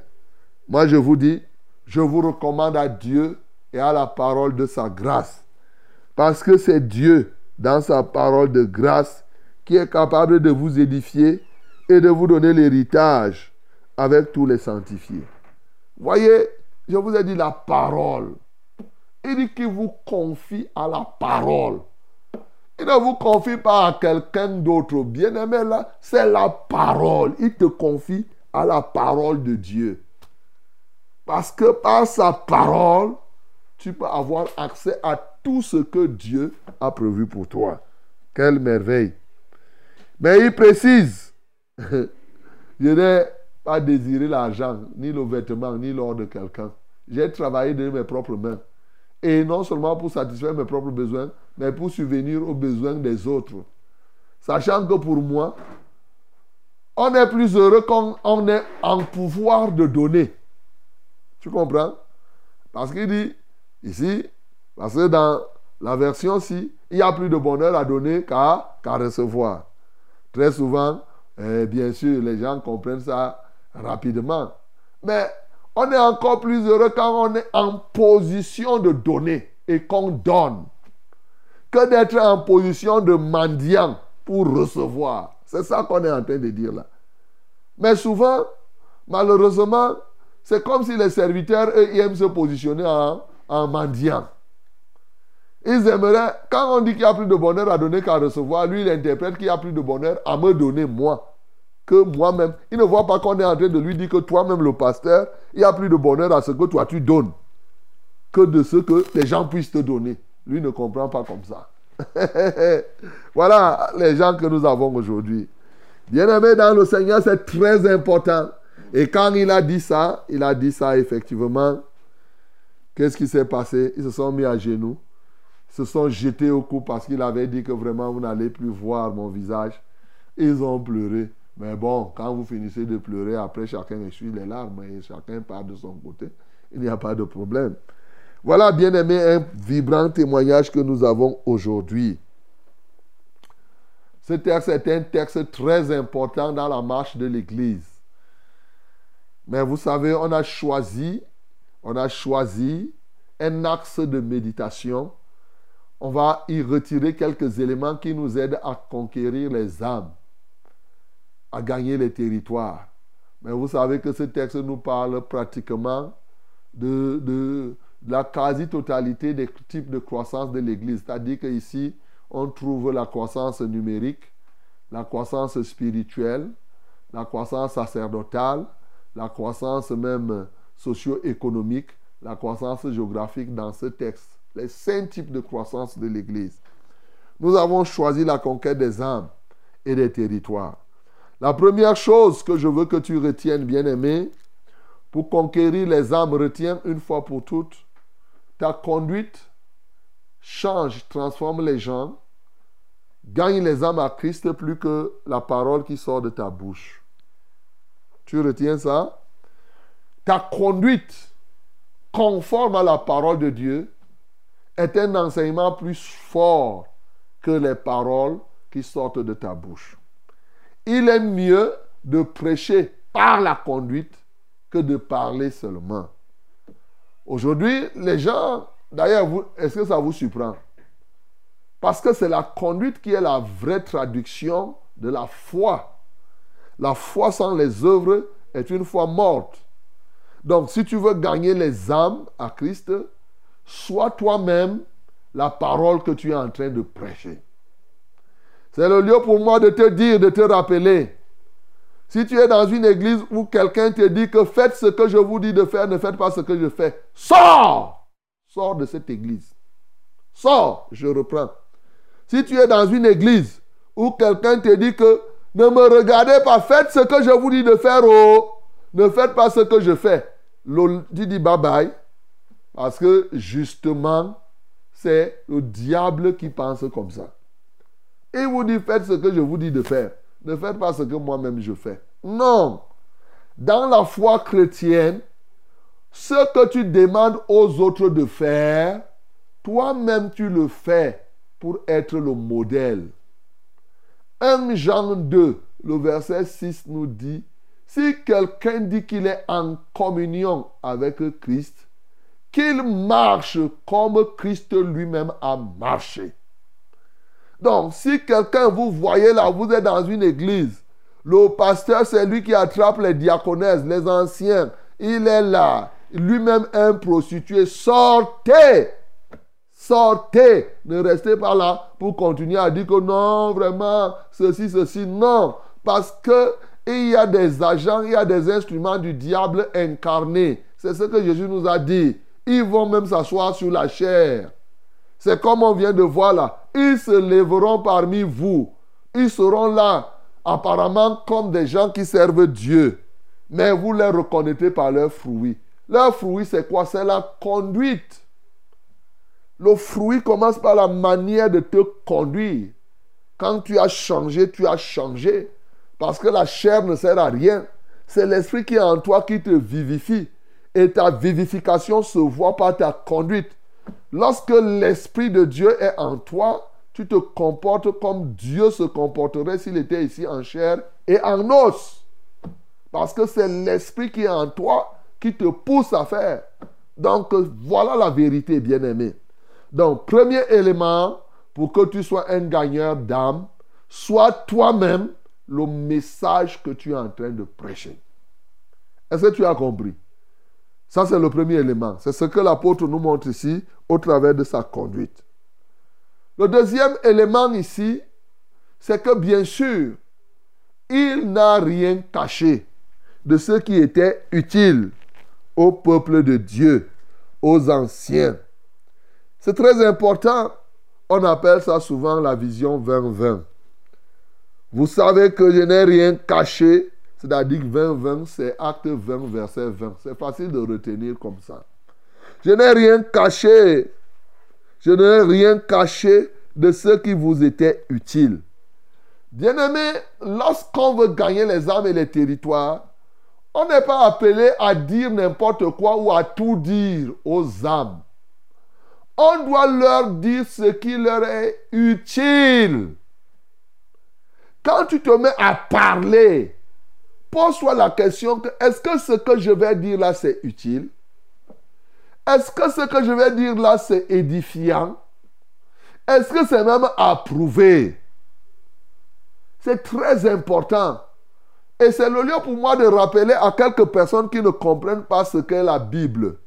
moi je vous dis, je vous recommande à Dieu et à la parole de sa grâce. Parce que c'est Dieu, dans sa parole de grâce, qui est capable de vous édifier et de vous donner l'héritage avec tous les sanctifiés. Voyez, je vous ai dit la parole. Il dit qu'il vous confie à la parole. Il ne vous confie pas à quelqu'un d'autre. Bien-aimé, là, c'est la parole. Il te confie à la parole de Dieu. Parce que par sa parole, tu peux avoir accès à tout ce que Dieu a prévu pour toi. Quelle merveille. Mais il précise, je pas désiré l'argent, ni le vêtement, ni l'or de quelqu'un. J'ai travaillé de mes propres mains. Et non seulement pour satisfaire mes propres besoins, mais pour subvenir aux besoins des autres. Sachant que pour moi, on est plus heureux quand on est en pouvoir de donner. Tu comprends? Parce qu'il dit, ici, parce que dans la version-ci, il y a plus de bonheur à donner qu'à recevoir. Très souvent, eh, bien sûr, les gens comprennent ça rapidement. Mais on est encore plus heureux quand on est en position de donner et qu'on donne que d'être en position de mendiant pour recevoir. C'est ça qu'on est en train de dire là. Mais souvent, malheureusement, c'est comme si les serviteurs, eux, ils aiment se positionner en, en mendiant. Ils aimeraient, quand on dit qu'il n'y a plus de bonheur à donner qu'à recevoir, lui, il interprète qu'il y a plus de bonheur à me donner moi que moi-même. Il ne voit pas qu'on est en train de lui dire que toi-même, le pasteur, il y a plus de bonheur à ce que toi tu donnes que de ce que les gens puissent te donner. Lui ne comprend pas comme ça. voilà les gens que nous avons aujourd'hui. Bien-aimé dans le Seigneur, c'est très important. Et quand il a dit ça, il a dit ça effectivement. Qu'est-ce qui s'est passé? Ils se sont mis à genoux se sont jetés au cou parce qu'il avait dit que vraiment vous n'allez plus voir mon visage. Ils ont pleuré. Mais bon, quand vous finissez de pleurer, après chacun essuie les larmes et chacun part de son côté. Il n'y a pas de problème. Voilà, bien aimé, un vibrant témoignage que nous avons aujourd'hui. Ce texte est un texte très important dans la marche de l'Église. Mais vous savez, on a choisi, on a choisi un axe de méditation on va y retirer quelques éléments qui nous aident à conquérir les âmes, à gagner les territoires. Mais vous savez que ce texte nous parle pratiquement de, la quasi-totalité des types de croissance de l'Église. C'est-à-dire qu'ici, on trouve la croissance numérique, la croissance spirituelle, la croissance sacerdotale, la croissance même socio-économique, la croissance géographique dans ce texte les cinq types de croissance de l'Église. Nous avons choisi la conquête des âmes et des territoires. La première chose que je veux que tu retiennes, bien-aimé, pour conquérir les âmes, retiens une fois pour toutes, ta conduite change, transforme les gens gagne les âmes à Christ plus que la parole qui sort de ta bouche. Tu retiens ça? Ta conduite conforme à la parole de Dieu est un enseignement plus fort que les paroles qui sortent de ta bouche. Il est mieux de prêcher par la conduite que de parler seulement. Aujourd'hui, les gens, d'ailleurs, est-ce que ça vous surprend? Parce que c'est la conduite qui est la vraie traduction de la foi. La foi sans les œuvres est une foi morte. Donc, si tu veux gagner les âmes à Christ, sois toi-même la parole que tu es en train de prêcher. C'est le lieu pour moi de te dire, de te rappeler. Si tu es dans une église où quelqu'un te dit que faites ce que je vous dis de faire, ne faites pas ce que je fais, sors Sors de cette église. Sors, je reprends. Si tu es dans une église où quelqu'un te dit que ne me regardez pas, faites ce que je vous dis de faire, oh, ne faites pas ce que je fais. Tu dis bye bye. Parce que justement, c'est le diable qui pense comme ça. Et vous dit faites ce que je vous dis de faire. Ne faites pas ce que moi-même je fais. Non. Dans la foi chrétienne, ce que tu demandes aux autres de faire, toi-même tu le fais pour être le modèle. 1 Jean 2, le verset 6 nous dit, si quelqu'un dit qu'il est en communion avec Christ, qu'il marche comme Christ lui-même a marché. Donc, si quelqu'un, vous voyez là, vous êtes dans une église, le pasteur, c'est lui qui attrape les diaconesses, les anciens, il est là, lui-même un prostitué, sortez Sortez, ne restez pas là pour continuer à dire que non, vraiment, ceci, ceci, non. Parce que il y a des agents, il y a des instruments du diable incarnés. C'est ce que Jésus nous a dit. Ils vont même s'asseoir sur la chair. C'est comme on vient de voir là. Ils se lèveront parmi vous. Ils seront là, apparemment comme des gens qui servent Dieu. Mais vous les reconnaîtrez par leurs fruits. Leurs fruits, c'est quoi? C'est la conduite. Le fruit commence par la manière de te conduire. Quand tu as changé, tu as changé. Parce que la chair ne sert à rien. C'est l'esprit qui est en toi qui te vivifie. Et ta vivification se voit par ta conduite. Lorsque l'Esprit de Dieu est en toi, tu te comportes comme Dieu se comporterait s'il était ici en chair et en os. Parce que c'est l'Esprit qui est en toi qui te pousse à faire. Donc voilà la vérité, bien-aimé. Donc, premier élément pour que tu sois un gagneur d'âme, sois toi-même le message que tu es en train de prêcher. Est-ce que tu as compris? Ça, c'est le premier élément. C'est ce que l'apôtre nous montre ici au travers de sa conduite. Le deuxième élément ici, c'est que bien sûr, il n'a rien caché de ce qui était utile au peuple de Dieu, aux anciens. C'est très important. On appelle ça souvent la vision 20-20. Vous savez que je n'ai rien caché. C'est-à-dire que 20-20, c'est acte 20, verset 20. C'est facile de retenir comme ça. Je n'ai rien caché. Je n'ai rien caché de ce qui vous était utile. Bien-aimé, lorsqu'on veut gagner les âmes et les territoires, on n'est pas appelé à dire n'importe quoi ou à tout dire aux âmes. On doit leur dire ce qui leur est utile. Quand tu te mets à parler, pose-toi la question est-ce que ce que je vais dire là, c'est utile? Est-ce que ce que je vais dire là, c'est édifiant? Est-ce que c'est même approuvé? C'est très important. Et c'est le lieu pour moi de rappeler à quelques personnes qui ne comprennent pas ce qu'est la Bible.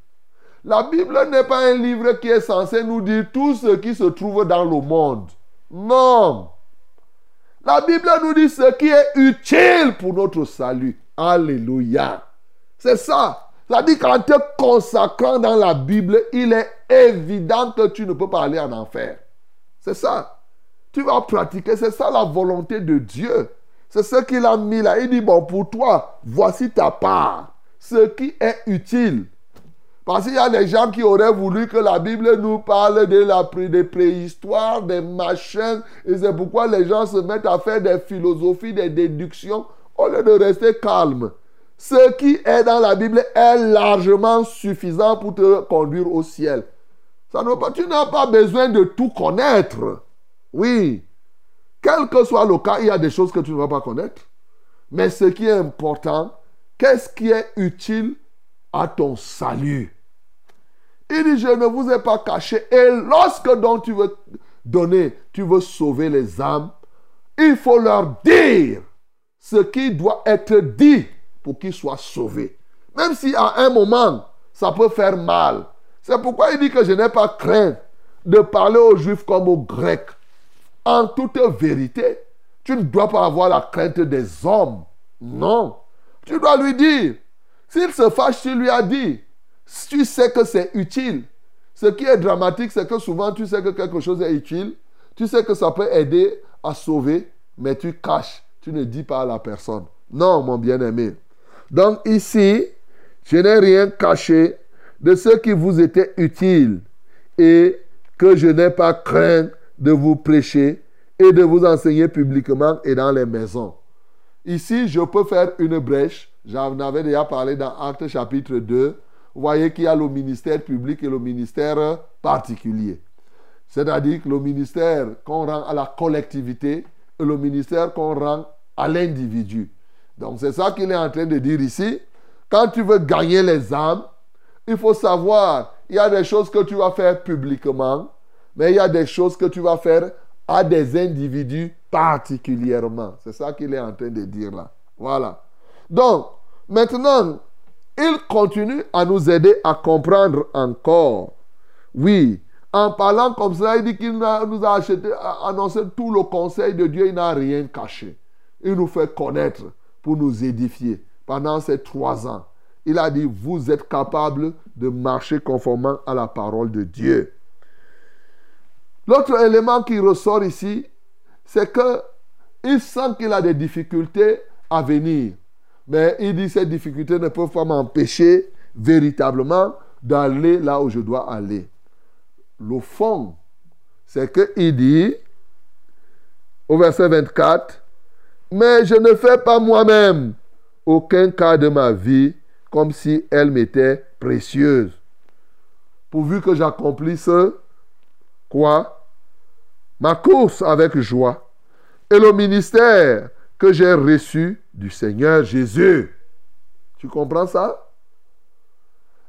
La Bible n'est pas un livre qui est censé nous dire tout ce qui se trouve dans le monde. Non. La Bible nous dit ce qui est utile pour notre salut. Alléluia. C'est ça. Ça dit qu'en te consacrant dans la Bible, il est évident que tu ne peux pas aller en enfer. C'est ça. Tu vas pratiquer. C'est ça la volonté de Dieu. C'est ce qu'il a mis là. Il dit, bon, pour toi, voici ta part. Ce qui est utile. Parce qu'il y a des gens qui auraient voulu que la Bible nous parle de la des préhistoires, des machins. Et c'est pourquoi les gens se mettent à faire des philosophies, des déductions, au lieu de rester calme. Ce qui est dans la Bible est largement suffisant pour te conduire au ciel. Ça ne pas, tu n'as pas besoin de tout connaître. Oui. Quel que soit le cas, il y a des choses que tu ne vas pas connaître. Mais ce qui est important, qu'est-ce qui est utile à ton salut Il dit, je ne vous ai pas caché. Et lorsque donc tu veux donner, tu veux sauver les âmes, il faut leur dire ce qui doit être dit pour qu'ils soient sauvés. Même si à un moment, ça peut faire mal. C'est pourquoi il dit que je n'ai pas crainte de parler aux juifs comme aux grecs. En toute vérité, tu ne dois pas avoir la crainte des hommes. Non. Tu dois lui dire. S'il se fâche, tu lui as dit. Tu sais que c'est utile. Ce qui est dramatique, c'est que souvent tu sais que quelque chose est utile. Tu sais que ça peut aider à sauver, mais tu caches. Tu ne dis pas à la personne. Non, mon bien-aimé. Donc ici, je n'ai rien caché de ce qui vous était utile et que je n'ai pas craint de vous prêcher et de vous enseigner publiquement et dans les maisons. Ici, je peux faire une brèche. J'en avais déjà parlé dans Actes chapitre 2. Vous voyez qu'il y a le ministère public et le ministère particulier. C'est-à-dire que le ministère qu'on rend à la collectivité et le ministère qu'on rend à l'individu. Donc c'est ça qu'il est en train de dire ici. Quand tu veux gagner les âmes, il faut savoir, il y a des choses que tu vas faire publiquement, mais il y a des choses que tu vas faire à des individus particulièrement. C'est ça qu'il est en train de dire là. Voilà. Donc, maintenant, il continue à nous aider à comprendre encore. Oui, en parlant comme ça, il dit qu'il nous a acheté, annoncé tout le conseil de Dieu, il n'a rien caché. Il nous fait connaître pour nous édifier pendant ces trois ans. Il a dit, vous êtes capables de marcher conformément à la parole de Dieu. L'autre élément qui ressort ici, c'est que il sent qu'il a des difficultés à venir. Mais il dit ces difficultés ne peuvent pas m'empêcher véritablement d'aller là où je dois aller. Le fond, c'est qu'il dit au verset 24, mais je ne fais pas moi-même aucun cas de ma vie comme si elle m'était précieuse. Pourvu que j'accomplisse quoi? Ma course avec joie et le ministère que j'ai reçu du Seigneur Jésus. Tu comprends ça?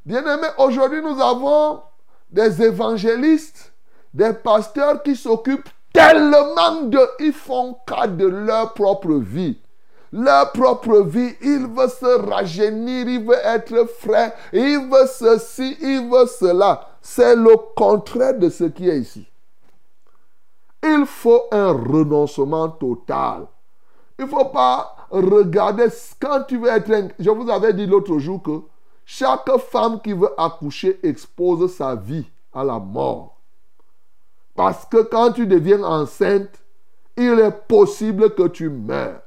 Bien-aimé, aujourd'hui nous avons des évangélistes, des pasteurs qui s'occupent tellement de... Ils font cas de leur propre vie. Leur propre vie, ils veulent se rajeunir, ils veulent être frais, ils veulent ceci, ils veulent cela. C'est le contraire de ce qui est ici. Il faut un renoncement total. Il ne faut pas regarder quand tu veux être... Je vous avais dit l'autre jour que chaque femme qui veut accoucher expose sa vie à la mort. Parce que quand tu deviens enceinte, il est possible que tu meurs.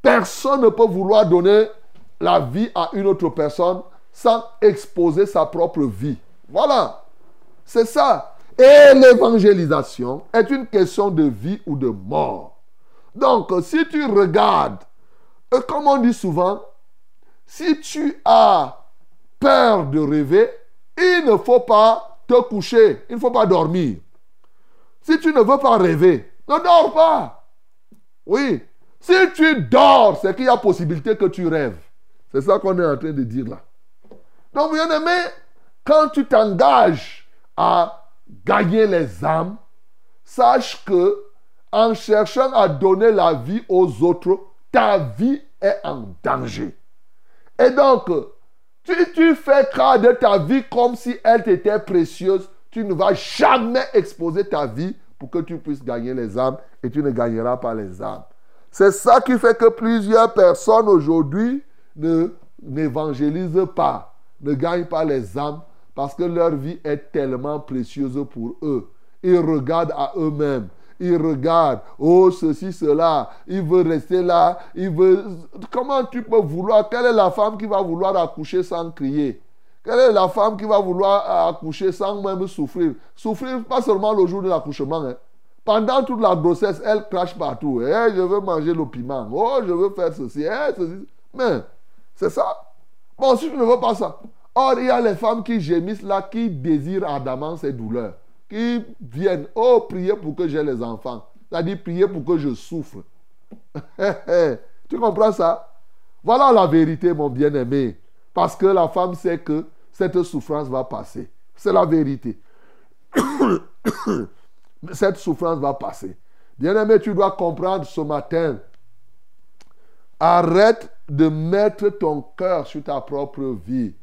Personne ne peut vouloir donner la vie à une autre personne sans exposer sa propre vie. Voilà. C'est ça. Et l'évangélisation est une question de vie ou de mort. Donc, si tu regardes, comme on dit souvent, si tu as peur de rêver, il ne faut pas te coucher, il ne faut pas dormir. Si tu ne veux pas rêver, ne dors pas. Oui. Si tu dors, c'est qu'il y a possibilité que tu rêves. C'est ça qu'on est en train de dire là. Donc, bien aimé, quand tu t'engages à gagner les âmes, sache que en cherchant à donner la vie aux autres, ta vie est en danger. Et donc, tu fais cas de ta vie comme si elle t'était précieuse, tu ne vas jamais exposer ta vie pour que tu puisses gagner les âmes et tu ne gagneras pas les âmes. C'est ça qui fait que plusieurs personnes aujourd'hui ne n'évangélisent pas, ne gagnent pas les âmes parce que leur vie est tellement précieuse pour eux. Ils regardent à eux-mêmes. Ils regardent, oh ceci, cela, il veut rester là, il veut... Comment tu peux vouloir Quelle est la femme qui va vouloir accoucher sans crier? Quelle est la femme qui va vouloir accoucher sans même souffrir? Souffrir pas seulement le jour de l'accouchement. hein. Pendant toute la grossesse, elle crache partout. Eh, je veux manger le piment. Oh, je veux faire ceci. Eh, ceci. Mais, c'est ça. Bon, si tu ne veux pas ça. Or, il y a les femmes qui gémissent là, qui désirent ardemment ces douleurs. Qui viennent, oh, prier pour que j'ai les enfants. C'est-à-dire prier pour que je souffre. tu comprends ça? Voilà la vérité, mon bien-aimé. Parce que la femme sait que cette souffrance va passer. C'est la vérité. cette souffrance va passer. Bien-aimé, tu dois comprendre ce matin. Arrête de mettre ton cœur sur ta propre vie.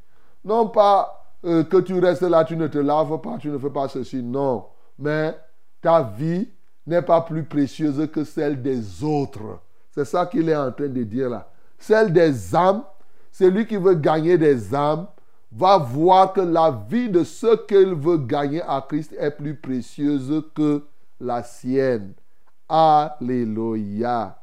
Non pas euh, que tu restes là, tu ne te laves pas, tu ne fais pas ceci. Non. Mais ta vie n'est pas plus précieuse que celle des autres. C'est ça qu'il est en train de dire là. Celle des âmes, celui qui veut gagner des âmes, va voir que la vie de ceux qu'il veut gagner à Christ est plus précieuse que la sienne. Alléluia.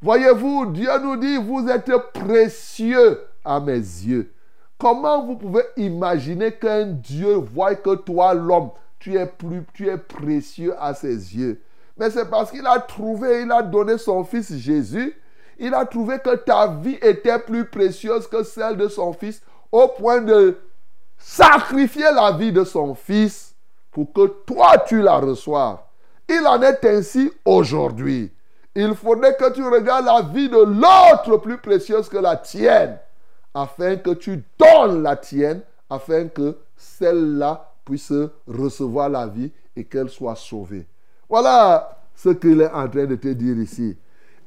Voyez-vous, Dieu nous dit, vous êtes précieux à mes yeux. Comment vous pouvez imaginer qu'un Dieu voit que toi, l'homme, tu es plus, tu es précieux à ses yeux? Mais c'est parce qu'il a trouvé, il a donné son fils Jésus. Il a trouvé que ta vie était plus précieuse que celle de son fils au point de sacrifier la vie de son fils pour que toi tu la reçoives. Il en est ainsi aujourd'hui. Il faudrait que tu regardes la vie de l'autre plus précieuse que la tienne, afin que tu donnes la tienne, afin que celle-là puisse recevoir la vie et qu'elle soit sauvée. Voilà ce qu'il est en train de te dire ici.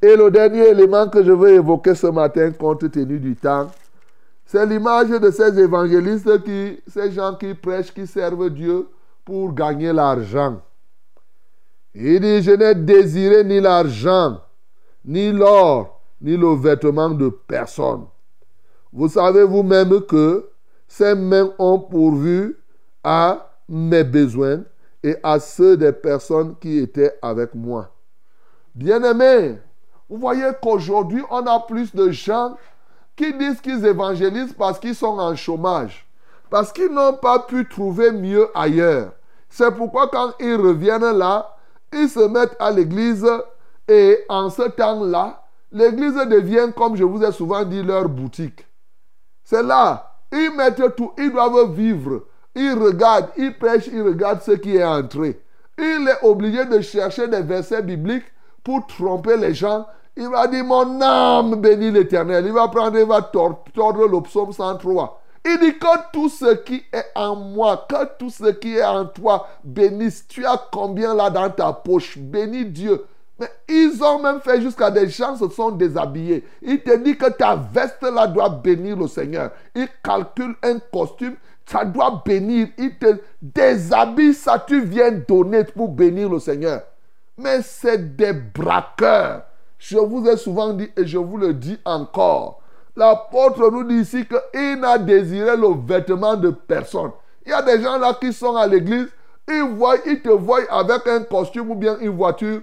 Et le dernier élément que je veux évoquer ce matin, compte tenu du temps, c'est l'image de ces évangélistes, qui, ces gens qui prêchent, qui servent Dieu pour gagner l'argent. Il dit, je n'ai désiré ni l'argent, ni l'or, ni le vêtement de personne. Vous savez vous-même que ces mains ont pourvu à mes besoins et à ceux des personnes qui étaient avec moi. Bien-aimés, vous voyez qu'aujourd'hui, on a plus de gens qui disent qu'ils évangélisent parce qu'ils sont en chômage, parce qu'ils n'ont pas pu trouver mieux ailleurs. C'est pourquoi quand ils reviennent là, ils se mettent à l'église et en ce temps-là, l'église devient, comme je vous ai souvent dit, leur boutique. C'est là, ils mettent tout, ils doivent vivre. Ils regardent, ils prêchent, ils regardent ce qui est entré. Il est obligé de chercher des versets bibliques pour tromper les gens. Il va dire, mon âme bénit l'éternel. Il va prendre, il va tordre le psaume 103. Il dit que tout ce qui est en moi, que tout ce qui est en toi bénisse. Tu as combien là dans ta poche? Bénis Dieu. Mais ils ont même fait jusqu'à des gens se sont déshabillés. Il te dit que ta veste là doit bénir le Seigneur. Il calcule un costume, ça doit bénir. Il te déshabille, ça tu viens donner pour bénir le Seigneur. Mais c'est des braqueurs. Je vous ai souvent dit et je vous le dis encore. L'apôtre nous dit ici qu'il n'a désiré le vêtement de personne. Il y a des gens là qui sont à l'église, ils, ils te voient avec un costume ou bien une voiture.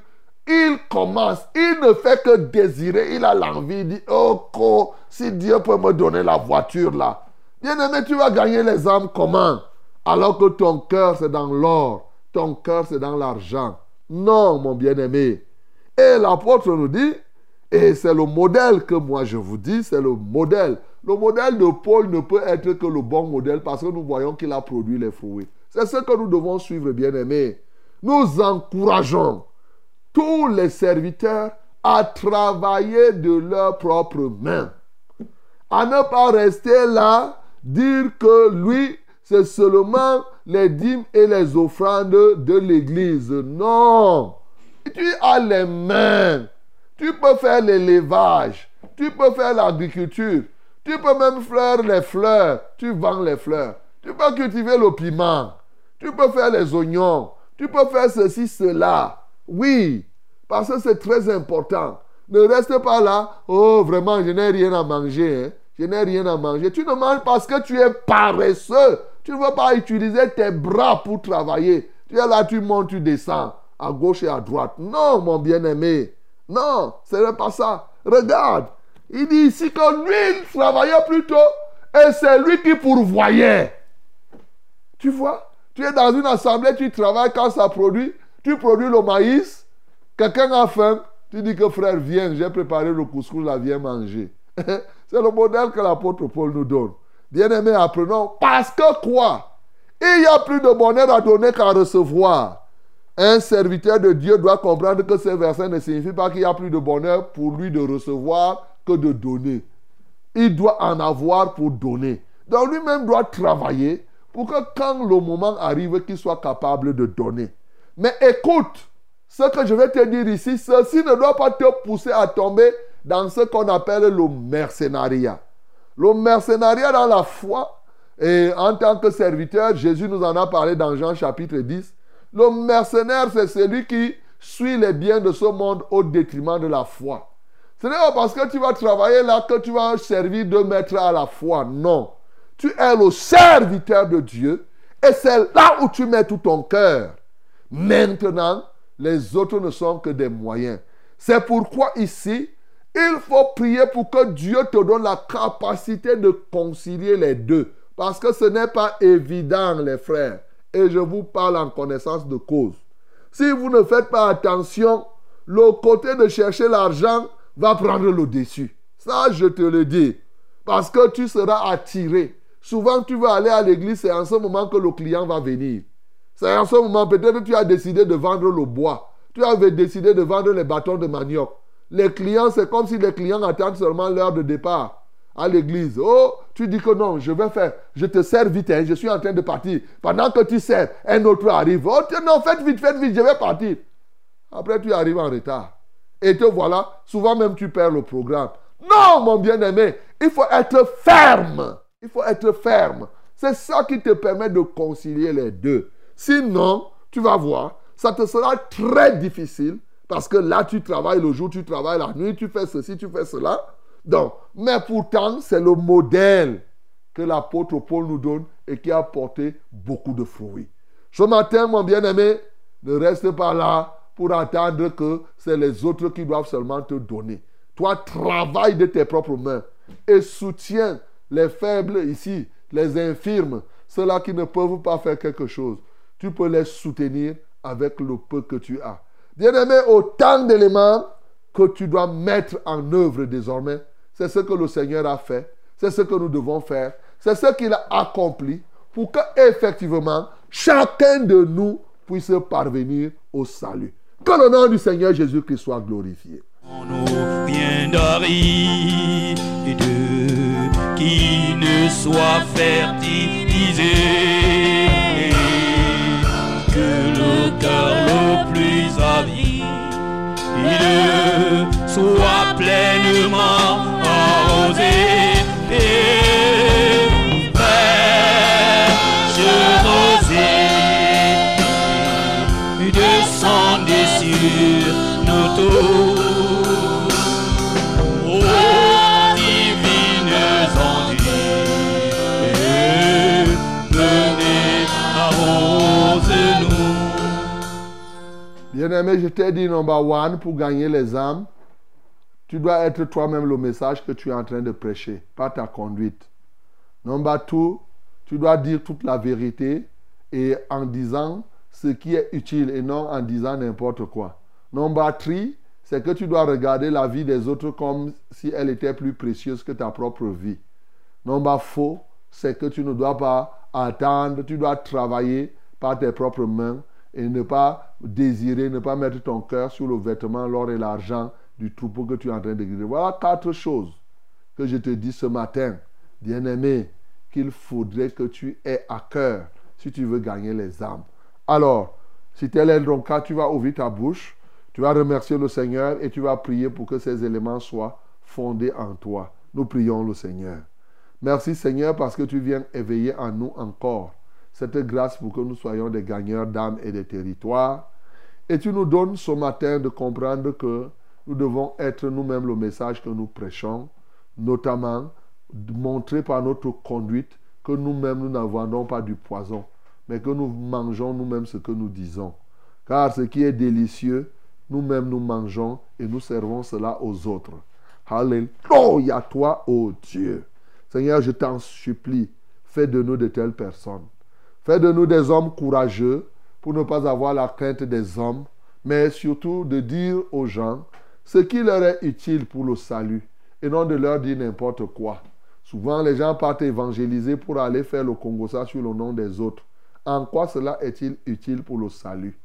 Il commence, il ne fait que désirer, il a l'envie, il dit, oh, si Dieu peut me donner la voiture là. Bien aimé, tu vas gagner les âmes comment? Alors que ton cœur c'est dans l'or, ton cœur c'est dans l'argent. Non, mon bien-aimé. Et l'apôtre nous dit, et c'est le modèle que moi je vous dis, c'est le modèle. Le modèle de Paul ne peut être que le bon modèle parce que nous voyons qu'il a produit les fruits. C'est ce que nous devons suivre, bien-aimés. Nous encourageons tous les serviteurs à travailler de leurs propres mains. À ne pas rester là, dire que lui, c'est seulement les dîmes et les offrandes de l'église. Non. Tu as les mains. Tu peux faire l'élevage. Tu peux faire l'agriculture. Tu peux même fleur les fleurs. Tu vends les fleurs. Tu peux cultiver le piment. Tu peux faire les oignons. Tu peux faire ceci, cela. Oui, parce que c'est très important. Ne reste pas là. Oh, vraiment, je n'ai rien à manger. hein. Je n'ai rien à manger. Tu ne manges parce que tu es paresseux. Tu ne veux pas utiliser tes bras pour travailler. Tu es là, tu montes, tu descends à gauche et à droite. Non, mon bien-aimé. Non, ce n'est pas ça. Regarde. Il dit ici que lui, il travaillait plutôt Et c'est lui qui pourvoyait. Tu vois Tu es dans une assemblée, tu travailles quand ça produit. Tu produis le maïs. Quelqu'un a faim. Tu dis que frère, viens, j'ai préparé le couscous, là, viens manger. c'est le modèle que l'apôtre Paul nous donne. Bien-aimés, apprenons. Parce que quoi? Il y a plus de bonheur à donner qu'à recevoir. Un serviteur de Dieu doit comprendre que ces versets ne signifient pas qu'il y a plus de bonheur pour lui de recevoir que de donner. Il doit en avoir pour donner. Donc lui-même doit travailler pour que quand le moment arrive, qu'il soit capable de donner. Mais écoute, ce que je vais te dire ici, ceci ne doit pas te pousser à tomber dans ce qu'on appelle le mercenariat. Le mercenariat dans la foi, et en tant que serviteur, Jésus nous en a parlé dans Jean chapitre 10. Le mercenaire, c'est celui qui suit les biens de ce monde au détriment de la foi. Ce n'est pas parce que tu vas travailler là que tu vas servir de maître à la foi. Non. Tu es le serviteur de Dieu et c'est là où tu mets tout ton cœur. Maintenant, les autres ne sont que des moyens. C'est pourquoi ici, il faut prier pour que Dieu te donne la capacité de concilier les deux. Parce que ce n'est pas évident, les frères. Et je vous parle en connaissance de cause. Si vous ne faites pas attention, le côté de chercher l'argent va prendre le dessus. Ça, je te le dis. Parce que tu seras attiré. Souvent, tu vas aller à l'église, c'est en ce moment que le client va venir. C'est en ce moment, peut-être tu as décidé de vendre le bois. Tu avais décidé de vendre les bâtons de manioc. Les clients, c'est comme si les clients attendent seulement l'heure de départ à l'église. Oh, tu dis que non, je vais faire, je te sers vite, hein, je suis en train de partir. Pendant que tu sers, un autre arrive. Oh, non, faites vite, faites vite, je vais partir. Après, tu arrives en retard. Et te voilà, souvent même tu perds le programme. Non, mon bien-aimé, il faut être ferme. Il faut être ferme. C'est ça qui te permet de concilier les deux. Sinon, tu vas voir, ça te sera très difficile parce que là, tu travailles le jour, tu travailles la nuit, tu fais ceci, tu fais cela. Donc, mais pourtant, c'est le modèle que l'apôtre Paul nous donne et qui a porté beaucoup de fruits. Ce matin, mon bien-aimé, ne reste pas là pour attendre que c'est les autres qui doivent seulement te donner. Toi, travaille de tes propres mains et soutiens les faibles ici, les infirmes, ceux-là qui ne peuvent pas faire quelque chose. Tu peux les soutenir avec le peu que tu as. Bien-aimé, autant d'éléments que tu dois mettre en œuvre désormais, c'est ce que le Seigneur a fait, c'est ce que nous devons faire, c'est ce qu'il a accompli pour que effectivement chacun de nous puisse parvenir au salut. Que le nom du Seigneur Jésus-Christ soit glorifié. On ne soit fertilisé. Soit pleinement Bien-aimé, je t'ai dit number one, pour gagner les âmes, tu dois être toi-même le message que tu es en train de prêcher, pas ta conduite. Number two, tu dois dire toute la vérité et en disant ce qui est utile et non en disant n'importe quoi. Number three, c'est que tu dois regarder la vie des autres comme si elle était plus précieuse que ta propre vie. Number four, c'est que tu ne dois pas attendre, tu dois travailler par tes propres mains et ne pas désirer, ne pas mettre ton cœur sur le vêtement, l'or et l'argent du troupeau que tu es en train de guider. Voilà quatre choses que je te dis ce matin, bien-aimé, qu'il faudrait que tu aies à cœur si tu veux gagner les âmes. Alors, si tel est ton cas, tu vas ouvrir ta bouche, tu vas remercier le Seigneur et tu vas prier pour que ces éléments soient fondés en toi. Nous prions le Seigneur. Merci Seigneur parce que tu viens éveiller en nous encore cette grâce pour que nous soyons des gagneurs d'âmes et de territoires. Et tu nous donnes ce matin de comprendre que nous devons être nous-mêmes le message que nous prêchons, notamment montrer par notre conduite que nous-mêmes nous n'en vendons pas du poison, mais que nous mangeons nous-mêmes ce que nous disons. Car ce qui est délicieux, nous-mêmes nous mangeons et nous servons cela aux autres. Alléluia toi, ô Dieu. Seigneur, je t'en supplie, fais de nous de telles personnes. Fais de nous des hommes courageux pour ne pas avoir la crainte des hommes, mais surtout de dire aux gens ce qui leur est utile pour le salut et non de leur dire n'importe quoi. Souvent, les gens partent évangéliser pour aller faire le Congossa sur le nom des autres. En quoi cela est-il utile pour le salut?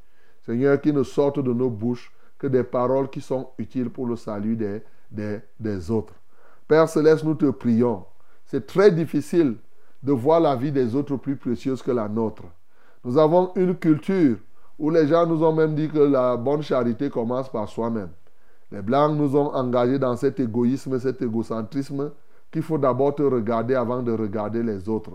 Seigneur, qu'il ne sorte de nos bouches que des paroles qui sont utiles pour le salut des, des, des autres. Père Céleste, nous te prions. C'est très difficile de voir la vie des autres plus précieuse que la nôtre. Nous avons une culture où les gens nous ont même dit que la bonne charité commence par soi-même. Les Blancs nous ont engagés dans cet égoïsme, cet égocentrisme, qu'il faut d'abord te regarder avant de regarder les autres.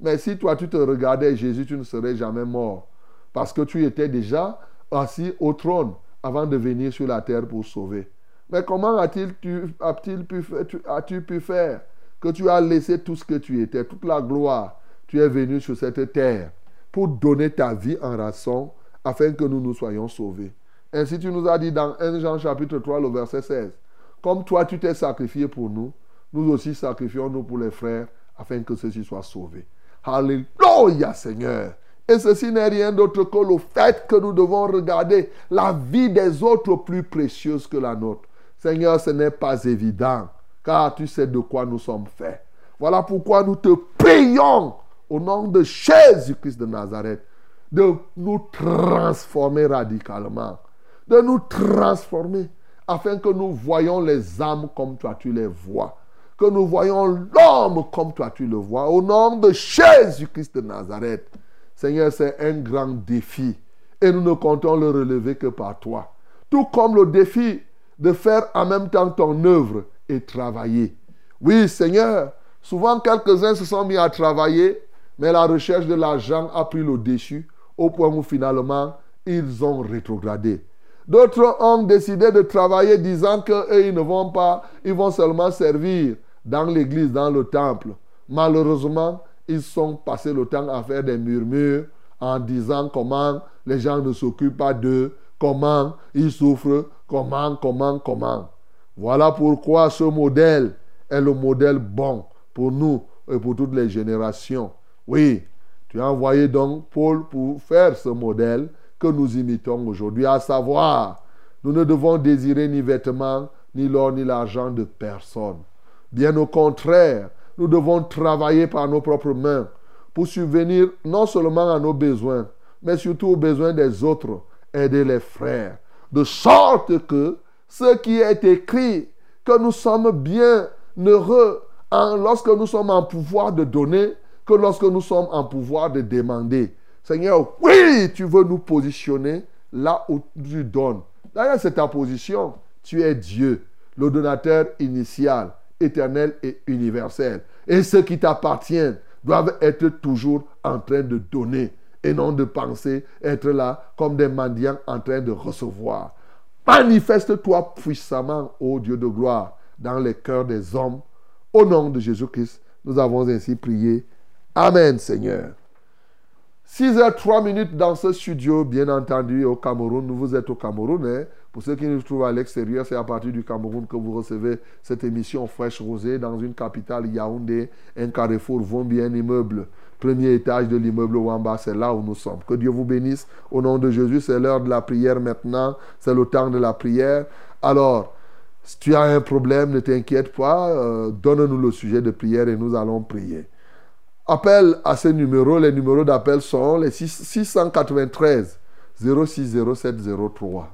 Mais si toi tu te regardais Jésus, tu ne serais jamais mort. Parce que tu étais déjà assis au trône avant de venir sur la terre pour sauver. Mais comment as-tu as pu, as pu faire que tu as laissé tout ce que tu étais, toute la gloire, tu es venu sur cette terre pour donner ta vie en rançon afin que nous nous soyons sauvés. Ainsi tu nous as dit dans 1 Jean chapitre 3, le verset 16, comme toi tu t'es sacrifié pour nous, nous aussi sacrifions-nous pour les frères afin que ceux-ci soient sauvés. Alléluia Seigneur. Et ceci n'est rien d'autre que le fait que nous devons regarder la vie des autres plus précieuse que la nôtre. Seigneur, ce n'est pas évident, car tu sais de quoi nous sommes faits. Voilà pourquoi nous te prions au nom de Jésus-Christ de Nazareth de nous transformer radicalement, de nous transformer afin que nous voyons les âmes comme toi tu les vois, que nous voyons l'homme comme toi tu le vois, au nom de Jésus-Christ de Nazareth. Seigneur, c'est un grand défi et nous ne comptons le relever que par toi. Tout comme le défi de faire en même temps ton œuvre et travailler. Oui, Seigneur, souvent quelques-uns se sont mis à travailler, mais la recherche de l'argent a pris le dessus au point où finalement ils ont rétrogradé. D'autres ont décidé de travailler disant qu'eux, ils ne vont pas, ils vont seulement servir dans l'église, dans le temple. Malheureusement, ils sont passés le temps à faire des murmures en disant comment les gens ne s'occupent pas d'eux, comment ils souffrent, comment, comment, comment. Voilà pourquoi ce modèle est le modèle bon pour nous et pour toutes les générations. Oui, tu as envoyé donc Paul pour faire ce modèle que nous imitons aujourd'hui, à savoir, nous ne devons désirer ni vêtements, ni l'or, ni l'argent de personne. Bien au contraire, nous devons travailler par nos propres mains pour subvenir non seulement à nos besoins, mais surtout aux besoins des autres, aider les frères, de sorte que ce qui est écrit, que nous sommes bien heureux lorsque nous sommes en pouvoir de donner, que lorsque nous sommes en pouvoir de demander. Seigneur, oui, tu veux nous positionner là où tu donnes. D'ailleurs, c'est ta position. Tu es Dieu, le donateur initial, éternel et universel. Et ceux qui t'appartiennent doivent être toujours en train de donner et non de penser être là comme des mendiants en train de recevoir. Manifeste-toi puissamment, ô Dieu de gloire, dans les cœurs des hommes. Au nom de Jésus-Christ, nous avons ainsi prié. Amen, Seigneur. 6 h 3 minutes dans ce studio, bien entendu, au Cameroun. Nous vous êtes au Cameroun. Hein. Pour ceux qui nous trouvent à l'extérieur, c'est à partir du Cameroun que vous recevez cette émission fraîche rosée dans une capitale Yaoundé, un carrefour Vombi, un immeuble. Premier étage de l'immeuble Wamba, c'est là où nous sommes. Que Dieu vous bénisse. Au nom de Jésus, c'est l'heure de la prière maintenant. C'est le temps de la prière. Alors, si tu as un problème, ne t'inquiète pas. Euh, donne-nous le sujet de prière et nous allons prier. Appelle à ces numéros. Les numéros d'appel sont les 693 060703.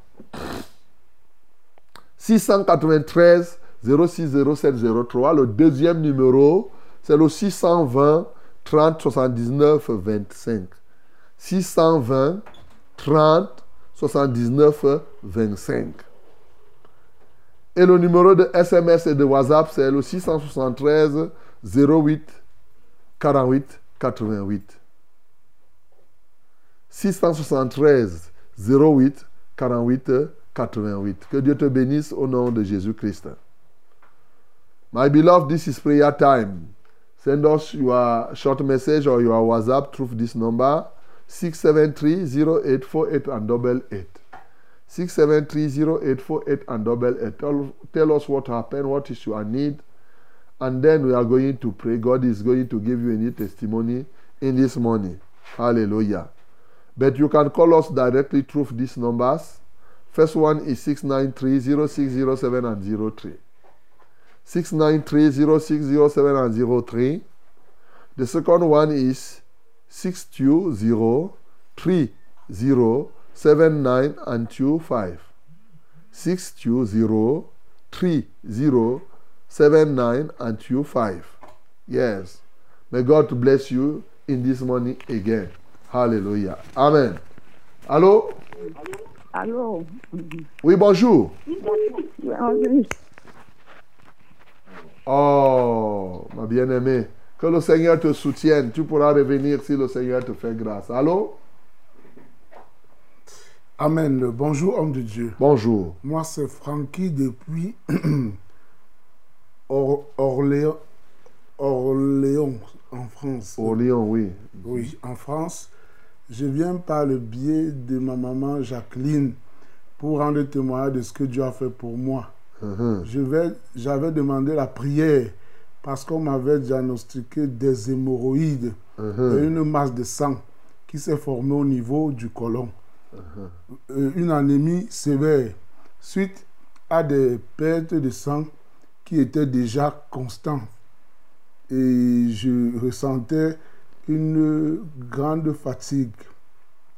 693 060703. Le deuxième numéro, c'est le 620 30 79 25. 620 30 79 25. Et le numéro de SMS et de WhatsApp, c'est le 673 08 48 88. 673 08 48 88. Que Dieu te bénisse au nom de Jésus-Christ. My beloved, this is prayer time. Send us your short message or your WhatsApp through this number 673-0848 and double eight. 673-0848 and double eight. Tell, tell us what happened, what is your need, and then we are going to pray. God is going to give you a new testimony in this morning. Hallelujah. But you can call us directly through these numbers. First one is 693 0607 and 03. 693 0607 and 03. The second one is 620 30 79 and 25. 620 30 79 and 25. Yes. May God bless you in this morning again. Hallelujah. Amen. Allô? Allô? Oui, bonjour. Oui. Ma bien-aimée. Que le Seigneur te soutienne. Tu pourras revenir si le Seigneur te fait grâce. Allô? Amen. Bonjour, homme de Dieu. Bonjour. Moi, c'est Francky depuis Or- Orléans, Orléans, en France. Lyon, oui. Oui, en France. Je viens par le biais de ma maman Jacqueline pour rendre témoignage de ce que Dieu a fait pour moi. Je vais- J'avais demandé la prière parce qu'on m'avait diagnostiqué des hémorroïdes et une masse de sang qui s'est formée au niveau du côlon. Euh, une anémie sévère suite à des pertes de sang qui étaient déjà constantes. Et je ressentais une grande fatigue.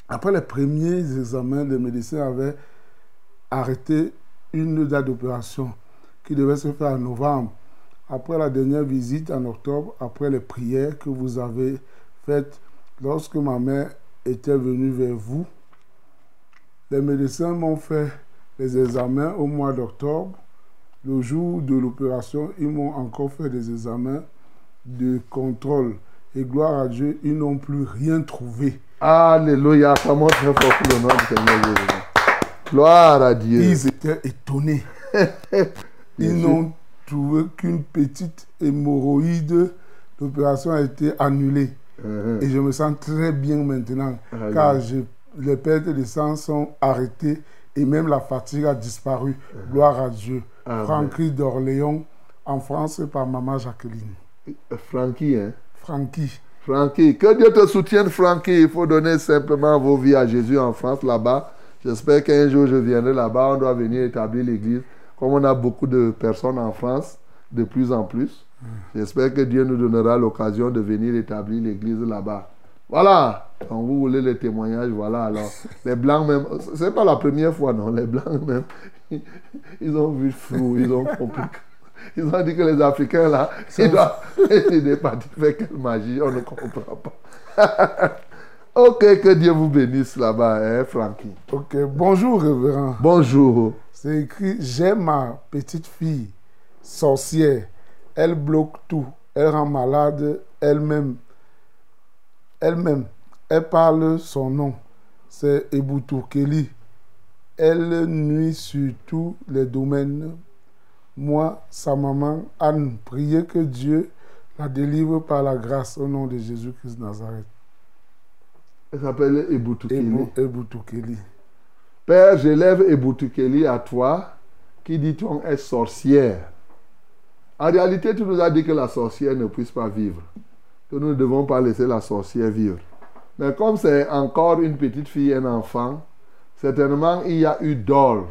Après les premiers examens, les médecins avaient arrêté une date d'opération qui devait se faire en novembre. Après la dernière visite en octobre, après les prières que vous avez faites lorsque ma mère était venue vers vous, les médecins m'ont fait les examens au mois d'octobre. Le jour de l'opération, ils m'ont encore fait des examens de contrôle. Et gloire à Dieu, ils n'ont plus rien trouvé. Alléluia. Acclamons très fort pour le nom du Seigneur. Gloire à Dieu. Ils étaient étonnés. Ils n'ont trouvé qu'une petite hémorroïde. L'opération a été annulée. Mhm. Et je me sens très bien maintenant, Amen. car je- les pertes de sang sont arrêtées et même la fatigue a disparu. Gloire à Dieu. Amen. Francky d'Orléans, en France, par maman Jacqueline. Francky, hein? Francky. Francky, que Dieu te soutienne, Francky. Il faut donner simplement vos vies à Jésus en France, là-bas. J'espère qu'un jour je viendrai là-bas. On doit venir établir l'église. Comme on a beaucoup de personnes en France, de plus en plus. J'espère que Dieu nous donnera l'occasion de venir établir l'église là-bas. Voilà. Quand vous voulez les témoignages, voilà. Alors, les Blancs même, c'est pas la première fois, non. Les Blancs même, ils ont vu flou, ils ont compris. Ils ont dit que les Africains, là, ils doivent. Il est parti faire quelle magie, on ne comprend pas. ok, que Dieu vous bénisse là-bas, hein, Francky. Ok, bonjour révérend. Bonjour. C'est écrit, j'ai ma petite fille, sorcière. Elle bloque tout. Elle rend malade elle-même. Elle-même. Elle parle son nom. C'est Eboutou Kelly. Elle nuit sur tous les domaines. Moi, sa maman, Anne, priez que Dieu la délivre par la grâce au nom de Jésus-Christ Nazareth. Elle s'appelle Eboutoukeli. Père, j'élève Eboutoukeli à toi, qui dit-on est sorcière. En réalité, tu nous as dit que la sorcière ne puisse pas vivre. Que nous ne devons pas laisser la sorcière vivre. Mais comme c'est encore une petite fille, un enfant, certainement il y a eu d'or.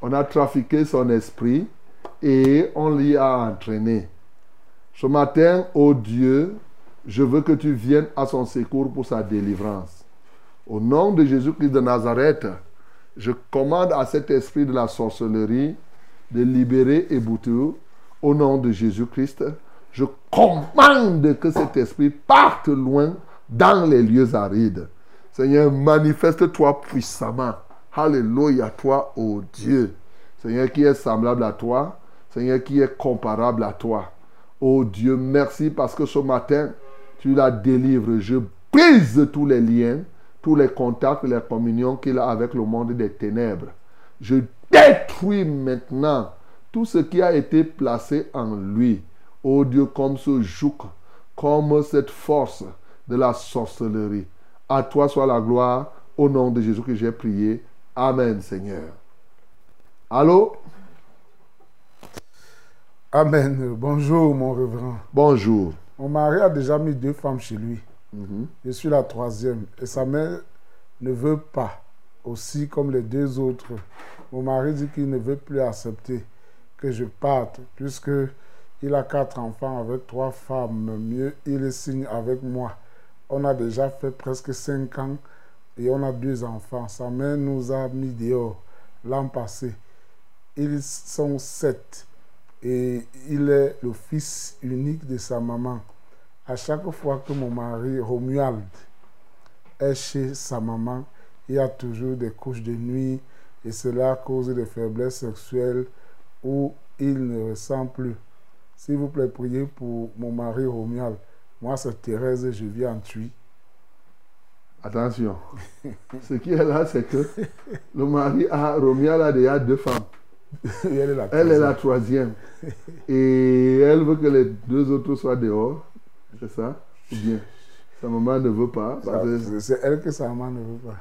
On a trafiqué son esprit et on l'y a entraîné. Ce matin, ô Dieu, je veux que tu viennes à son secours pour sa délivrance. Au nom de Jésus-Christ de Nazareth, je commande à cet esprit de la sorcellerie de libérer Eboutou. Au nom de Jésus-Christ, je commande que cet esprit parte loin dans les lieux arides. Seigneur, manifeste-toi puissamment. Alléluia, toi, ô Dieu. Seigneur, qui est semblable à toi. Seigneur, qui est comparable à toi. Ô Dieu, merci parce que ce matin, tu la délivres. Je brise tous les liens, tous les contacts, les communions qu'il a avec le monde des ténèbres. Je détruis maintenant tout ce qui a été placé en lui. Ô Dieu, comme ce joug, comme cette force de la sorcellerie. À toi soit la gloire. Au nom de Jésus que j'ai prié. Amen, Seigneur. Allô? Amen. Bonjour, mon révérend. Bonjour. Mon mari a déjà mis deux femmes chez lui. Je suis la troisième. Et sa mère ne veut pas, aussi comme les deux autres. Mon mari dit qu'il ne veut plus accepter que je parte, puisque il a quatre enfants avec trois femmes. Mieux, il signe avec moi. On a déjà fait presque cinq ans et on a deux enfants. Sa mère nous a mis dehors l'an passé. Ils sont sept et il est le fils unique de sa maman. À chaque fois que mon mari, Romuald, est chez sa maman, il y a toujours des couches de nuit et cela cause des faiblesses sexuelles où il ne ressent plus. S'il vous plaît, priez pour mon mari Romuald. Moi, c'est Thérèse, je vis en Tui. Attention. Ce qui est là, c'est que le mari a, Romial a déjà deux femmes. Et elle est la Elle est la troisième. Et elle veut que les deux autres soient dehors. C'est ça? Ou bien Sa maman ne veut pas. que C'est- elle que sa maman ne veut pas.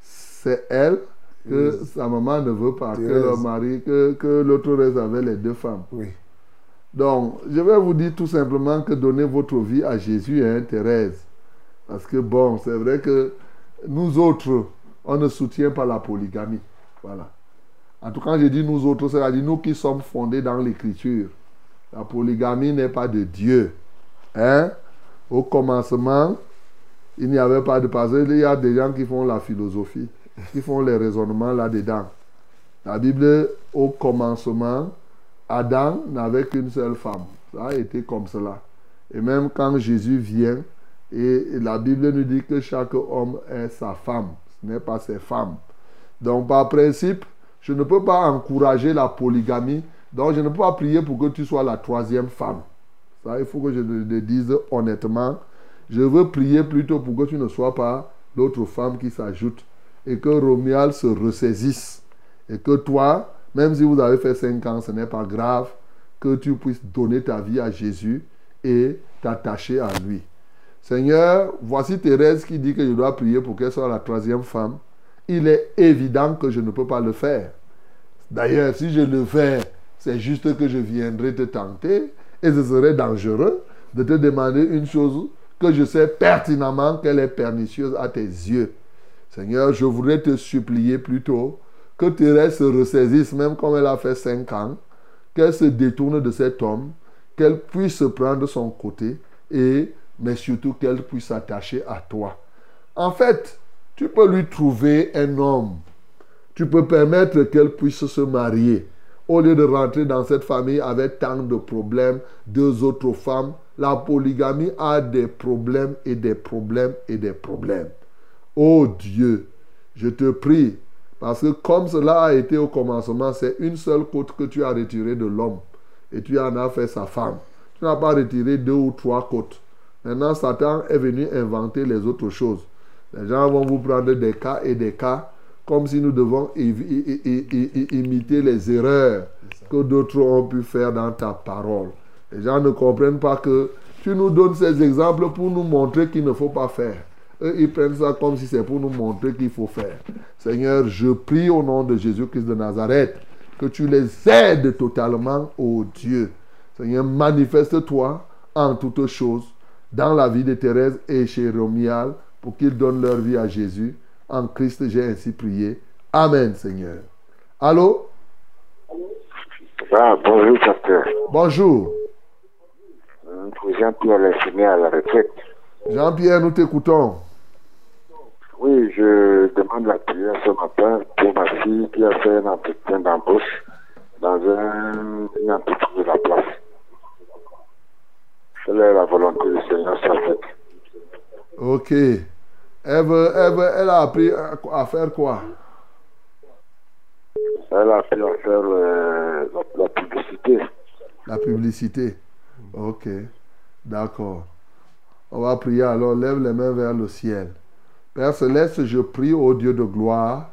C'est elle que Oui. sa maman ne veut pas. Que Thérèse. le mari, que, que l'autre reste avec les deux femmes. Oui. Donc, je vais vous dire tout simplement que donnez votre vie à Jésus, hein, Thérèse. Parce que, bon, c'est vrai que nous autres, on ne soutient pas la polygamie. Voilà. En tout cas, je dis nous autres, c'est-à-dire nous qui sommes fondés dans l'écriture. La polygamie n'est pas de Dieu. Hein? Au commencement, il n'y avait pas de passage. Il y a des gens qui font la philosophie, qui font les raisonnements là-dedans. La Bible, au commencement, Adam n'avait qu'une seule femme. Ça a été comme cela. Et même quand Jésus vient, et la Bible nous dit que chaque homme est sa femme, ce n'est pas ses femmes. Donc par principe, je ne peux pas encourager la polygamie, donc je ne peux pas prier pour que tu sois la troisième femme. Il faut que je le dise honnêtement. Je veux prier plutôt pour que tu ne sois pas l'autre femme qui s'ajoute et que Romuald se ressaisisse. Et que toi, même si vous avez fait 5 ans, ce n'est pas grave, que tu puisses donner ta vie à Jésus et t'attacher à lui. Seigneur, voici Thérèse qui dit que je dois prier pour qu'elle soit la troisième femme. Il est évident que je ne peux pas le faire. D'ailleurs, si je le fais, c'est juste que je viendrai te tenter et ce serait dangereux de te demander une chose que je sais pertinemment qu'elle est pernicieuse à tes yeux. Seigneur, je voudrais te supplier plutôt que Thérèse se ressaisisse, même comme elle a fait cinq ans, qu'elle se détourne de cet homme, qu'elle puisse prendre son côté et, mais surtout qu'elle puisse s'attacher à toi. En fait, tu peux lui trouver un homme. Tu peux permettre qu'elle puisse se marier. Au lieu de rentrer dans cette famille avec tant de problèmes, deux autres femmes, la polygamie a des problèmes et des problèmes et des problèmes. Oh Dieu, je te prie, parce que comme cela a été au commencement, c'est une seule côte que tu as retirée de l'homme et tu en as fait sa femme. Tu n'as pas retiré deux ou trois côtes. Maintenant, Satan est venu inventer les autres choses. Les gens vont vous prendre des cas et des cas comme si nous devons imiter les erreurs que d'autres ont pu faire dans ta parole. Les gens ne comprennent pas que tu nous donnes ces exemples pour nous montrer qu'il ne faut pas faire. Eux, ils prennent ça comme si c'est pour nous montrer qu'il faut faire. Seigneur, je prie au nom de Jésus-Christ de Nazareth que tu les aides totalement, ô Dieu. Seigneur, manifeste-toi en toutes choses dans la vie de Thérèse et chez Romial pour qu'ils donnent leur vie à Jésus. En Christ, j'ai ainsi prié. Amen, Seigneur. Allô? Ah, bonjour, pasteur. Bonjour. Jean-Pierre Lessené à la retraite. Jean-Pierre, nous t'écoutons. Oui, je demande la prière ce matin pour ma fille qui a fait un entretien d'embauche dans un, une entreprise de la place. Quelle est la volonté du Seigneur faite. Ok. Elle, veut- elle, a appris à, à faire quoi? Elle a pu en faire euh, la, la publicité. La publicité. Ok. D'accord. On va prier alors. Lève les mains vers le ciel. Père Céleste, je prie au Dieu de gloire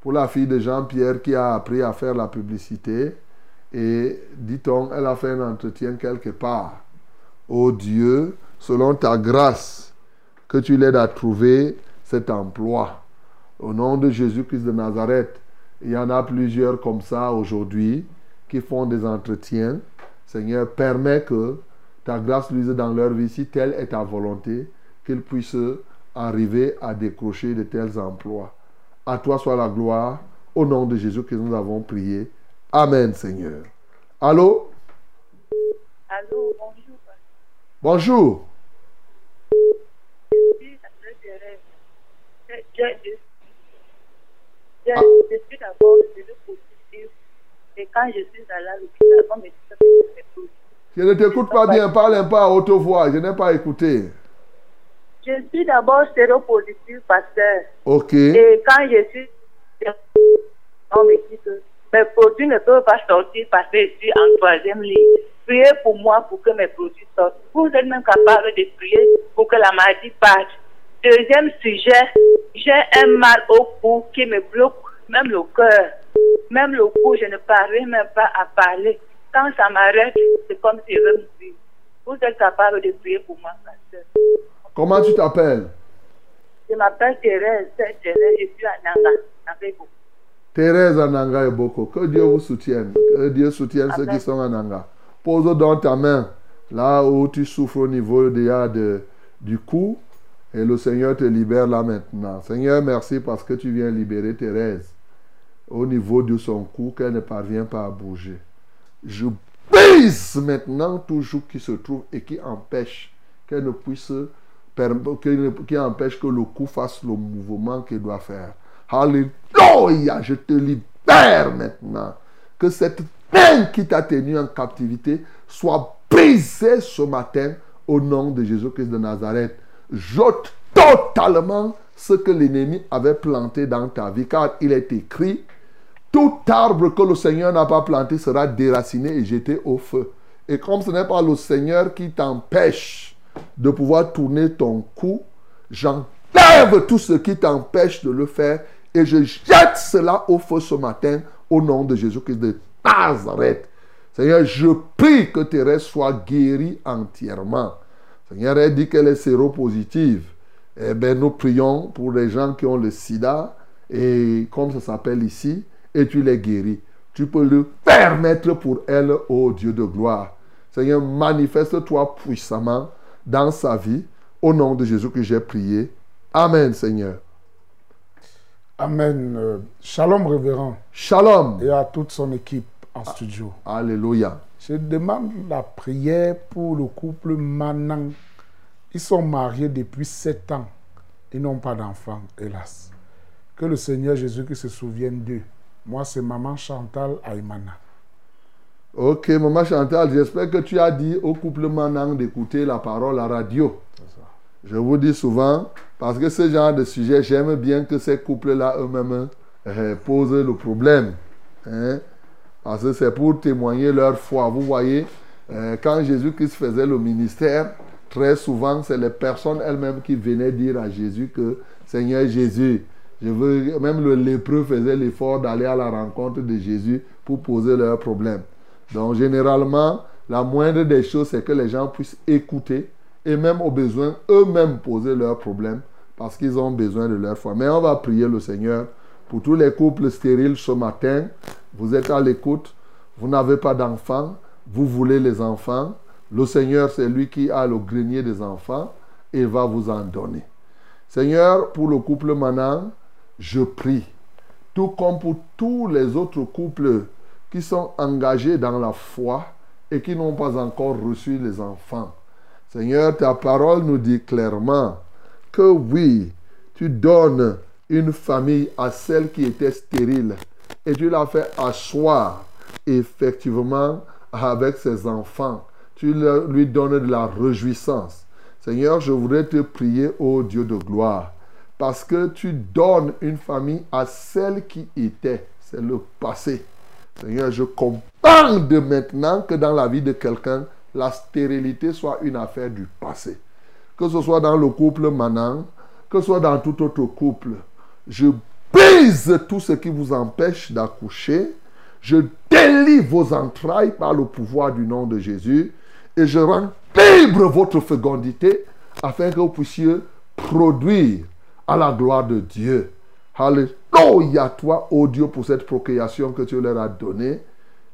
pour la fille de Jean-Pierre qui a appris à faire la publicité. Et dit-on, elle a fait un entretien quelque part. Ô Dieu, selon ta grâce, que tu l'aides à trouver cet emploi. Au nom de Jésus-Christ de Nazareth, il y en a plusieurs comme ça aujourd'hui qui font des entretiens Seigneur, permets que ta grâce luise dans leur vie, si telle est ta volonté, qu'ils puissent arriver à décrocher de tels emplois. À toi soit la gloire, au nom de Jésus que nous avons prié. Amen, Seigneur. Allô? Allô, bonjour. Bonjour. Je suis. Je, je, d'abord de positif. Et quand je suis à l'hôpital, on me dit que c'est positif. Je ne t'écoute pas bien, parle un peu à haute voix, je n'ai pas écouté. Je suis d'abord séropositif, pasteur. Ok. Et quand je suis. On me dit que mes produits ne peuvent pas sortir parce que je suis en troisième ligne. Priez pour moi pour que mes produits sortent. Vous êtes même capable de prier pour que la maladie parte. Deuxième sujet, j'ai un mal au cou qui me bloque, même le cœur. Même le cou, je ne parviens même pas à parler. Quand ça m'arrête, c'est comme si je veux mourir. Vous êtes capable de prier pour moi, pasteur. Comment tu t'appelles? Je m'appelle Thérèse, Thérèse, je suis à Nanga. Thérèse Ananga et Boko. Que Dieu vous soutienne. Que Dieu soutienne ceux qui sont en Nanga. Pose donc ta main là où tu souffres au niveau déjà de, du cou. Et le Seigneur te libère là maintenant. Seigneur, merci parce que tu viens libérer Thérèse au niveau de son cou qu'elle ne parvient pas à bouger. Je brise maintenant tout joug qui se trouve et qui empêche qu'elle ne puisse qui, empêche que le cou fasse le mouvement qu'il doit faire. Alléluia, je te libère maintenant. Que cette main qui t'a tenu en captivité soit brisée ce matin au nom de Jésus-Christ de Nazareth. J'ôte totalement ce que l'ennemi avait planté dans ta vie, car il est écrit, tout arbre que le Seigneur n'a pas planté sera déraciné et jeté au feu. Et comme ce n'est pas le Seigneur qui t'empêche de pouvoir tourner ton cou, j'enlève tout ce qui t'empêche de le faire et je jette cela au feu ce matin au nom de Jésus-Christ de Nazareth. Seigneur, je prie que Thérèse soit guérie entièrement. Seigneur, elle dit qu'elle est séropositive. Eh bien, nous prions pour les gens qui ont le sida, et comme ça s'appelle ici, et tu les guéris. Tu peux le permettre pour elle, ô Dieu de gloire. Seigneur, manifeste-toi puissamment dans sa vie. Au nom de Jésus que j'ai prié. Amen, Seigneur. Amen. Euh, Shalom, révérend. Shalom. Et à toute son équipe en studio. Alléluia. Je demande la prière pour le couple Manan. Ils sont mariés depuis sept ans. Ils n'ont pas d'enfants, hélas. Que le Seigneur Jésus se souvienne d'eux. Moi, c'est maman Chantal Aymana. Ok, maman Chantal, j'espère que tu as dit au couple Manang d'écouter la parole à radio. Je vous dis souvent, parce que ce genre de sujet, j'aime bien que ces couples-là eux-mêmes euh, posent le problème. Hein? Parce que c'est pour témoigner leur foi. Vous voyez, euh, quand Jésus-Christ faisait le ministère, très souvent, c'est les personnes elles-mêmes qui venaient dire à Jésus que Seigneur Jésus, même le lépreux faisait l'effort d'aller à la rencontre de Jésus pour poser leurs problèmes. Donc, généralement, la moindre des choses, c'est que les gens puissent écouter et même au besoin, eux-mêmes poser leurs problèmes parce qu'ils ont besoin de leur foi. Mais on va prier le Seigneur pour tous les couples stériles ce matin. Vous êtes à l'écoute, vous n'avez pas d'enfants, vous voulez les enfants. Le Seigneur, c'est lui qui a le grenier des enfants et va vous en donner. Seigneur, pour le couple Manan, je prie, tout comme pour tous les autres couples qui sont engagés dans la foi et qui n'ont pas encore reçu les enfants. Seigneur, ta parole nous dit clairement que oui, tu donnes une famille à celle qui était stérile et tu l'as fait asseoir effectivement avec ses enfants. Tu lui donnes de la réjouissance. Seigneur, je voudrais te prier, ô Dieu de gloire, parce que tu donnes une famille à celle qui était. C'est le passé. Seigneur, je commande maintenant que dans la vie de quelqu'un, la stérilité soit une affaire du passé. Que ce soit dans le couple Manan, que ce soit dans tout autre couple. Je brise tout ce qui vous empêche d'accoucher. Je délie vos entrailles par le pouvoir du nom de Jésus. Et je rends libre votre fécondité afin que vous puissiez produire à la gloire de Dieu. Alléluia toi, ô Dieu, pour cette procréation que tu leur as donnée.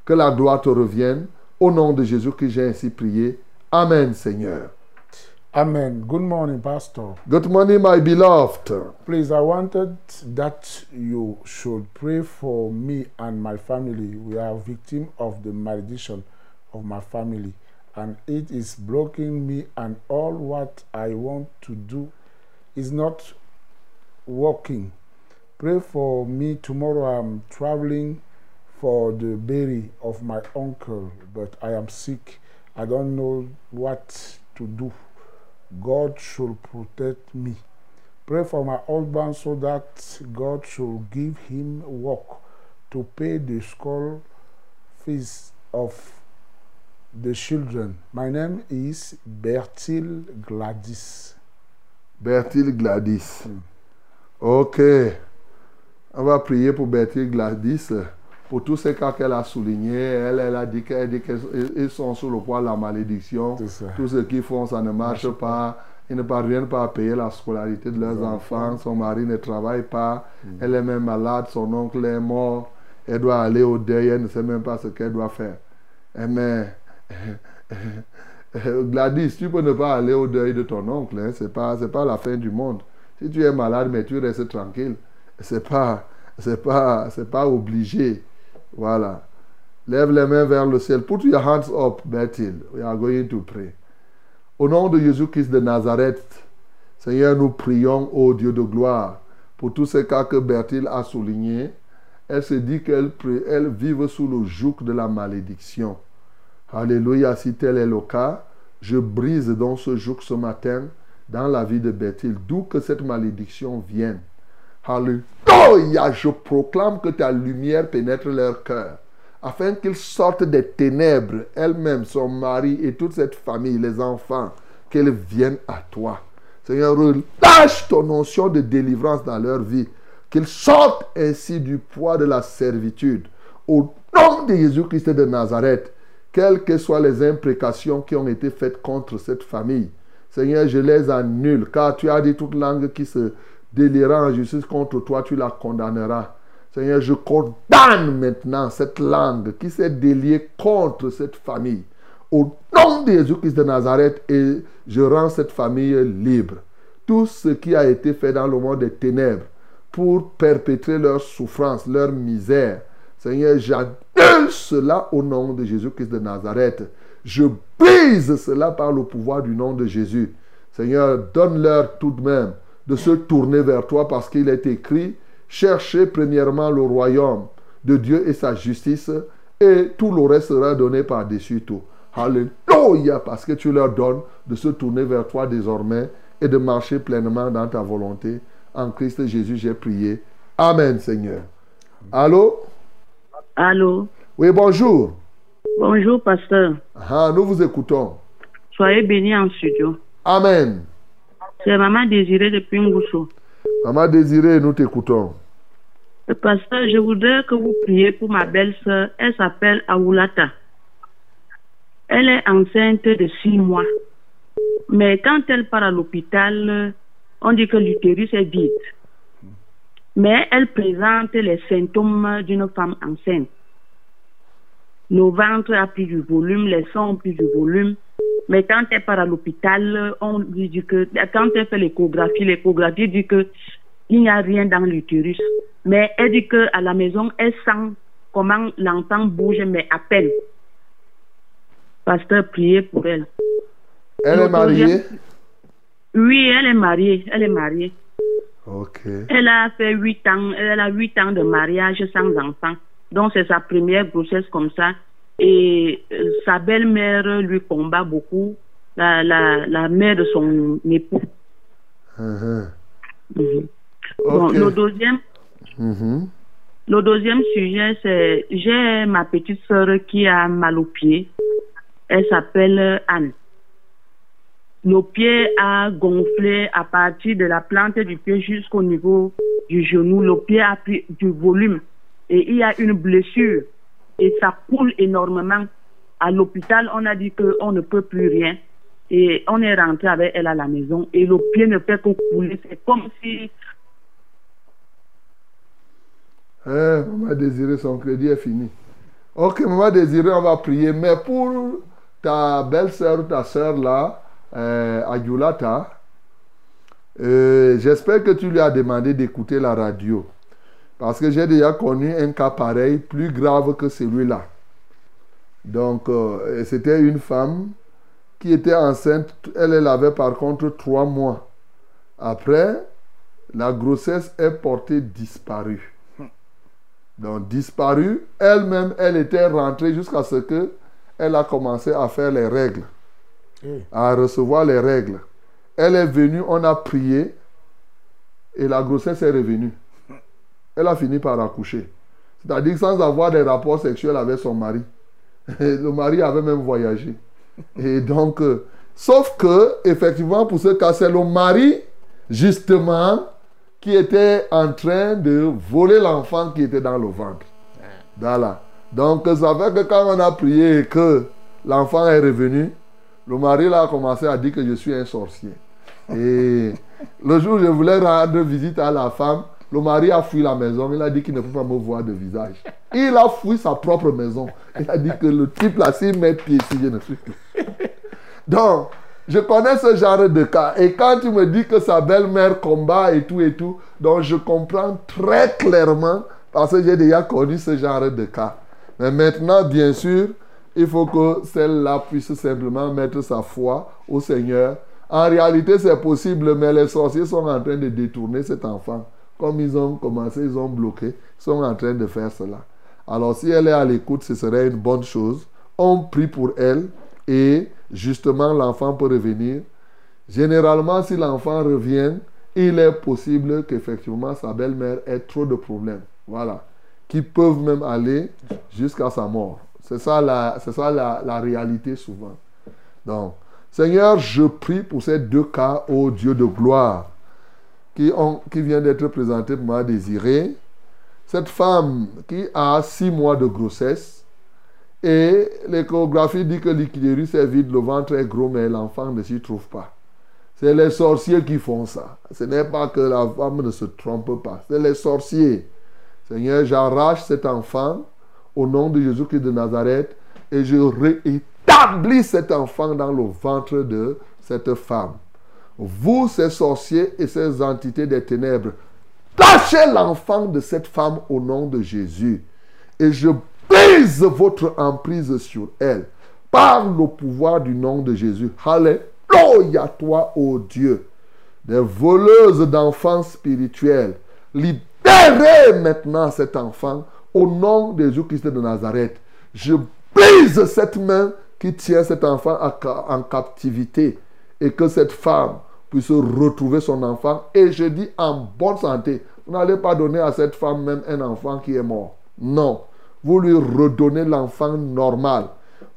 Que la gloire te revienne Au nom de Jésus que j'ai ainsi prié. Amen, Seigneur. Amen. Good morning, Pastor. Good morning, my beloved. Please, I wanted that you should pray for me and my family. We are victim of the malediction of my family, and it is blocking me, and all what I want to do is not working. Pray for me tomorrow. I'm traveling for the burial of my uncle, but I am sick. I don't know what to do. God should protect me. Pray for my husband so that God should give him work to pay the school fees of the children. My name is Bertil Gladys. Bertil Gladys. Ok. On va prier pour Bertil Gladys. Pour tous ces cas qu'elle a soulignés, elle, elle a dit qu'ils sont sous le poids de la malédiction. Tout ce qu'ils font, ça ne marche pas. Ils ne parviennent pas à payer la scolarité de leurs enfants. Son mari ne travaille pas. Elle est même malade. Son oncle est mort. Elle doit aller au deuil. Elle ne sait même pas ce qu'elle doit faire. Eh, Mais Gladys, tu peux ne pas aller au deuil de ton oncle. Hein. Ce n'est pas, la fin du monde. Si tu es malade, mais tu restes tranquille. Ce n'est pas obligé. Voilà. Lève les mains vers le ciel. Put your hands up, Bertil. We are going to pray. Au nom de Jésus-Christ de Nazareth, Seigneur, nous prions, ô Dieu de gloire, pour tous ces cas que Bertil a soulignés. Elle se dit qu'elle elle vive sous le joug de la malédiction. Alléluia, si tel est le cas, je brise dans ce joug ce matin dans la vie de Bertil, d'où que cette malédiction vienne. Alléluia, je proclame que ta lumière pénètre leur cœur, afin qu'ils sortent des ténèbres, elle-même, son mari et toute cette famille, les enfants, qu'elles viennent à toi. Seigneur, relâche ton notion de délivrance dans leur vie, qu'ils sortent ainsi du poids de la servitude. Au nom de Jésus-Christ de Nazareth, quelles que soient les imprécations qui ont été faites contre cette famille, Seigneur, je les annule, car tu as dit toute langue qui se délira en justice contre toi, tu la condamneras. Seigneur, je condamne maintenant cette langue qui s'est déliée contre cette famille. Au nom de Jésus-Christ de Nazareth, et je rends cette famille libre. Tout ce qui a été fait dans le monde des ténèbres pour perpétrer leur souffrance, leur misère, Seigneur, j'annule cela au nom de Jésus-Christ de Nazareth. Je brise cela par le pouvoir du nom de Jésus. Seigneur, donne-leur tout de même de se tourner vers toi parce qu'il est écrit, cherchez premièrement le royaume de Dieu et sa justice et tout le reste sera donné par-dessus tout. Alléluia, parce que tu leur donnes de se tourner vers toi désormais et de marcher pleinement dans ta volonté. En Christ Jésus, j'ai prié. Amen, Seigneur. Allô? Allô? Oui, bonjour. Bonjour, pasteur. Ah, nous vous écoutons. Soyez bénis en studio. Amen. C'est Maman Désirée depuis Ngousso. Maman Désirée, nous t'écoutons. Pasteur, je voudrais que vous priez pour ma belle-sœur. Elle s'appelle Aoulata. Elle est enceinte de six mois. Mais quand elle part à l'hôpital, on dit que l'utérus est vide. Mais elle présente les symptômes d'une femme enceinte. Le ventre a pris du volume, les seins ont pris du volume. Mais quand elle part à l'hôpital, on lui dit que, quand elle fait l'échographie, l'échographie dit que il n'y a rien dans l'utérus. Mais elle dit que à la maison, elle sent comment l'enfant bouge, mais à peine. Pasteur, priez pour elle. Elle est mariée? Oui, elle est mariée. Elle est mariée. Ok. Elle a fait huit ans, elle a huit ans de mariage sans enfant. Donc c'est sa première grossesse comme ça. Et euh, sa belle-mère lui combat beaucoup, la, la, la mère de son époux. Mhm. Mhm. Le deuxième, Mhm. le deuxième sujet, c'est j'ai ma petite sœur qui a mal au pied. Elle s'appelle Anne. Le pied a gonflé à partir de la plante du pied jusqu'au niveau du genou. Le pied a pris du volume et il y a une blessure et ça coule énormément. À l'hôpital, on a dit qu'on ne peut plus rien et on est rentré avec elle à la maison et le pied ne fait que couler. C'est comme si Eh, maman Désirée, son crédit est fini. Ok, maman désirée, on va prier. Mais pour ta belle-sœur ta sœur là, euh, euh, j'espère que tu lui as demandé d'écouter la radio. Parce que j'ai déjà connu un cas pareil, plus grave que celui-là. Donc, euh, c'était une femme qui était enceinte. Elle, elle avait par contre trois mois. Après, la grossesse est portée disparue. Donc, disparue, elle-même, elle était rentrée jusqu'à ce que elle a commencé à faire les règles, Eh, à recevoir les règles. Elle est venue, on a prié et la grossesse est revenue. Elle a fini par accoucher. C'est-à-dire sans avoir des rapports sexuels avec son mari. Et le mari avait même voyagé. Et donc, euh, sauf que, effectivement, pour ce cas, c'est le mari, justement, qui était en train de voler l'enfant qui était dans le ventre. Voilà. Donc, ça fait que quand on a prié et que l'enfant est revenu, le mari là, a commencé à dire que je suis un sorcier. Et le jour où je voulais rendre visite à la femme, le mari a fui la maison. Il a dit qu'il ne peut pas me voir de visage. Il a fui sa propre maison. Il a dit que le type là, s'il met pied ici, je ne suis plus. Donc, je connais ce genre de cas. Et quand tu me dis que sa belle-mère combat et tout et tout, donc je comprends très clairement parce que j'ai déjà connu ce genre de cas. Mais maintenant, bien sûr, il faut que celle-là puisse simplement mettre sa foi au Seigneur. En réalité, c'est possible, mais les sorciers sont en train de détourner cet enfant. Comme ils ont commencé, ils ont bloqué, ils sont en train de faire cela. Alors, si elle est à l'écoute, ce serait une bonne chose. On prie pour elle et justement, l'enfant peut revenir. Généralement, si l'enfant revient, il est possible qu'effectivement sa belle-mère ait trop de problèmes. Voilà. Qui peuvent même aller jusqu'à sa mort. C'est ça, la, la, la réalité souvent. Donc, Seigneur, je prie pour ces deux cas, ô Dieu de gloire, qui, vient d'être présentés pour moi désiré. Cette femme qui a six mois de grossesse, et l'échographie dit que l'utérus est vide, le ventre est gros, mais l'enfant ne s'y trouve pas. C'est les sorciers qui font ça. Ce n'est pas que la femme ne se trompe pas. C'est les sorciers. Seigneur, j'arrache cet enfant au nom de Jésus-Christ de Nazareth et je réétablis cet enfant dans le ventre de cette femme. Vous, ces sorciers et ces entités des ténèbres, tâchez l'enfant de cette femme au nom de Jésus. Et je brise votre emprise sur elle par le pouvoir du nom de Jésus. Alléluia, toi, ô Dieu, des voleuses d'enfants spirituels. Libérez maintenant cet enfant au nom de Jésus-Christ de Nazareth. Je brise cette main qui tient cet enfant en captivité et que cette femme puisse retrouver son enfant. Et je dis en bonne santé. Vous n'allez pas donner à cette femme même un enfant qui est mort. Non vous lui redonnez l'enfant normal.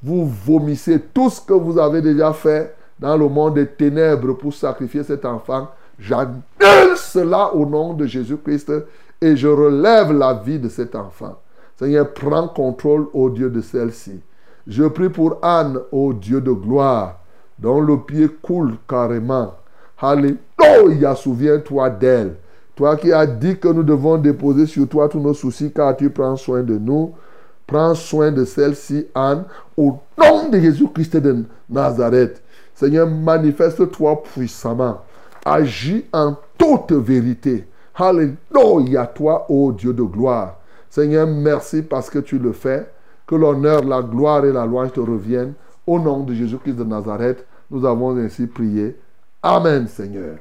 Vous vomissez tout ce que vous avez déjà fait dans le monde des ténèbres pour sacrifier cet enfant. J'annule cela au nom de Jésus-Christ et je relève la vie de cet enfant. Seigneur, prends contrôle, ô Dieu de celle-ci. Je prie pour Anne, ô Dieu de gloire, dont le pied coule carrément. Alléluia, souviens-toi d'elle. Toi qui as dit que nous devons déposer sur toi tous nos soucis car tu prends soin de nous. Prends soin de celle-ci, Anne, au nom de Jésus-Christ de Nazareth. Seigneur, manifeste-toi puissamment. Agis en toute vérité. Alléluia, toi, ô Dieu de gloire. Seigneur, merci parce que tu le fais. Que l'honneur, la gloire et la louange te reviennent. Au nom de Jésus-Christ de Nazareth, nous avons ainsi prié. Amen, Seigneur.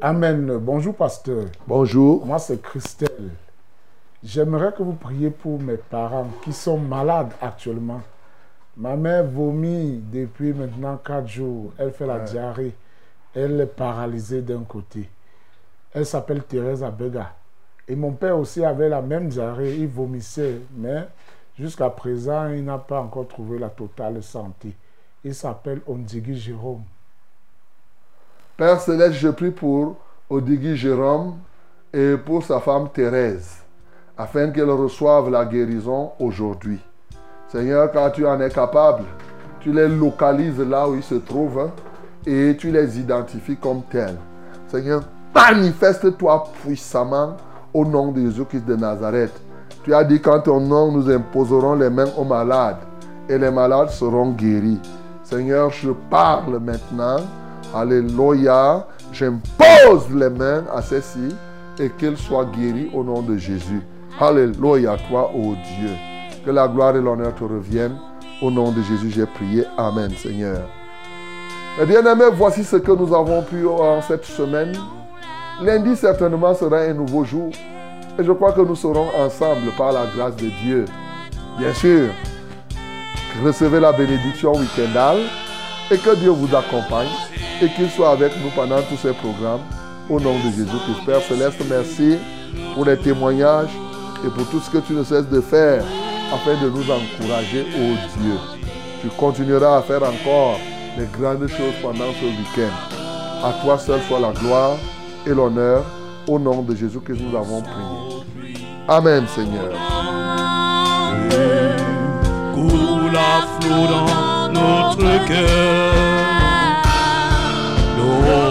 Amen. Bonjour, pasteur. Bonjour. Moi, c'est Christelle. J'aimerais que vous priez pour mes parents qui sont malades actuellement. Ma mère vomit depuis maintenant quatre jours. Elle fait la diarrhée. Elle est paralysée d'un côté. Elle s'appelle Thérèse Abega. Et mon père aussi avait la même diarrhée. Il vomissait. Mais jusqu'à présent, il n'a pas encore trouvé la totale santé. Il s'appelle Ondigui Jérôme. Père Céleste, je prie pour Odigui Jérôme et pour sa femme Thérèse, afin qu'elle reçoive la guérison aujourd'hui. Seigneur, car tu en es capable, tu les localises là où ils se trouvent hein, et tu les identifies comme tels. Seigneur, manifeste-toi puissamment au nom de Jésus-Christ de Nazareth. Tu as dit qu'en ton nom, nous imposerons les mains aux malades et les malades seront guéris. Seigneur, je parle maintenant. Alléluia. J'impose les mains à ceux-ci et qu'ils soient guéris au nom de Jésus. Alléluia, toi, ô Dieu. Que la gloire et l'honneur te reviennent. Au nom de Jésus, j'ai prié. Amen, Seigneur. Eh bien aimés, voici ce que nous avons pu en cette semaine. Lundi, certainement, sera un nouveau jour. Et je crois que nous serons ensemble par la grâce de Dieu. Bien sûr, recevez la bénédiction week-endale et que Dieu vous accompagne et qu'il soit avec nous pendant tous ces programmes. Au nom de Jésus-Christ. Père Céleste, merci pour les témoignages et pour tout ce que tu ne cesses de faire afin de nous encourager, ô Dieu. Tu continueras à faire encore les grandes choses pendant ce week-end. À toi seul soit la gloire et l'honneur. Au nom de Jésus que nous avons prié. Amen, Seigneur. Notre cœur.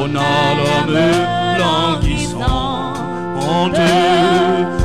N'a l'homme languissant en deux.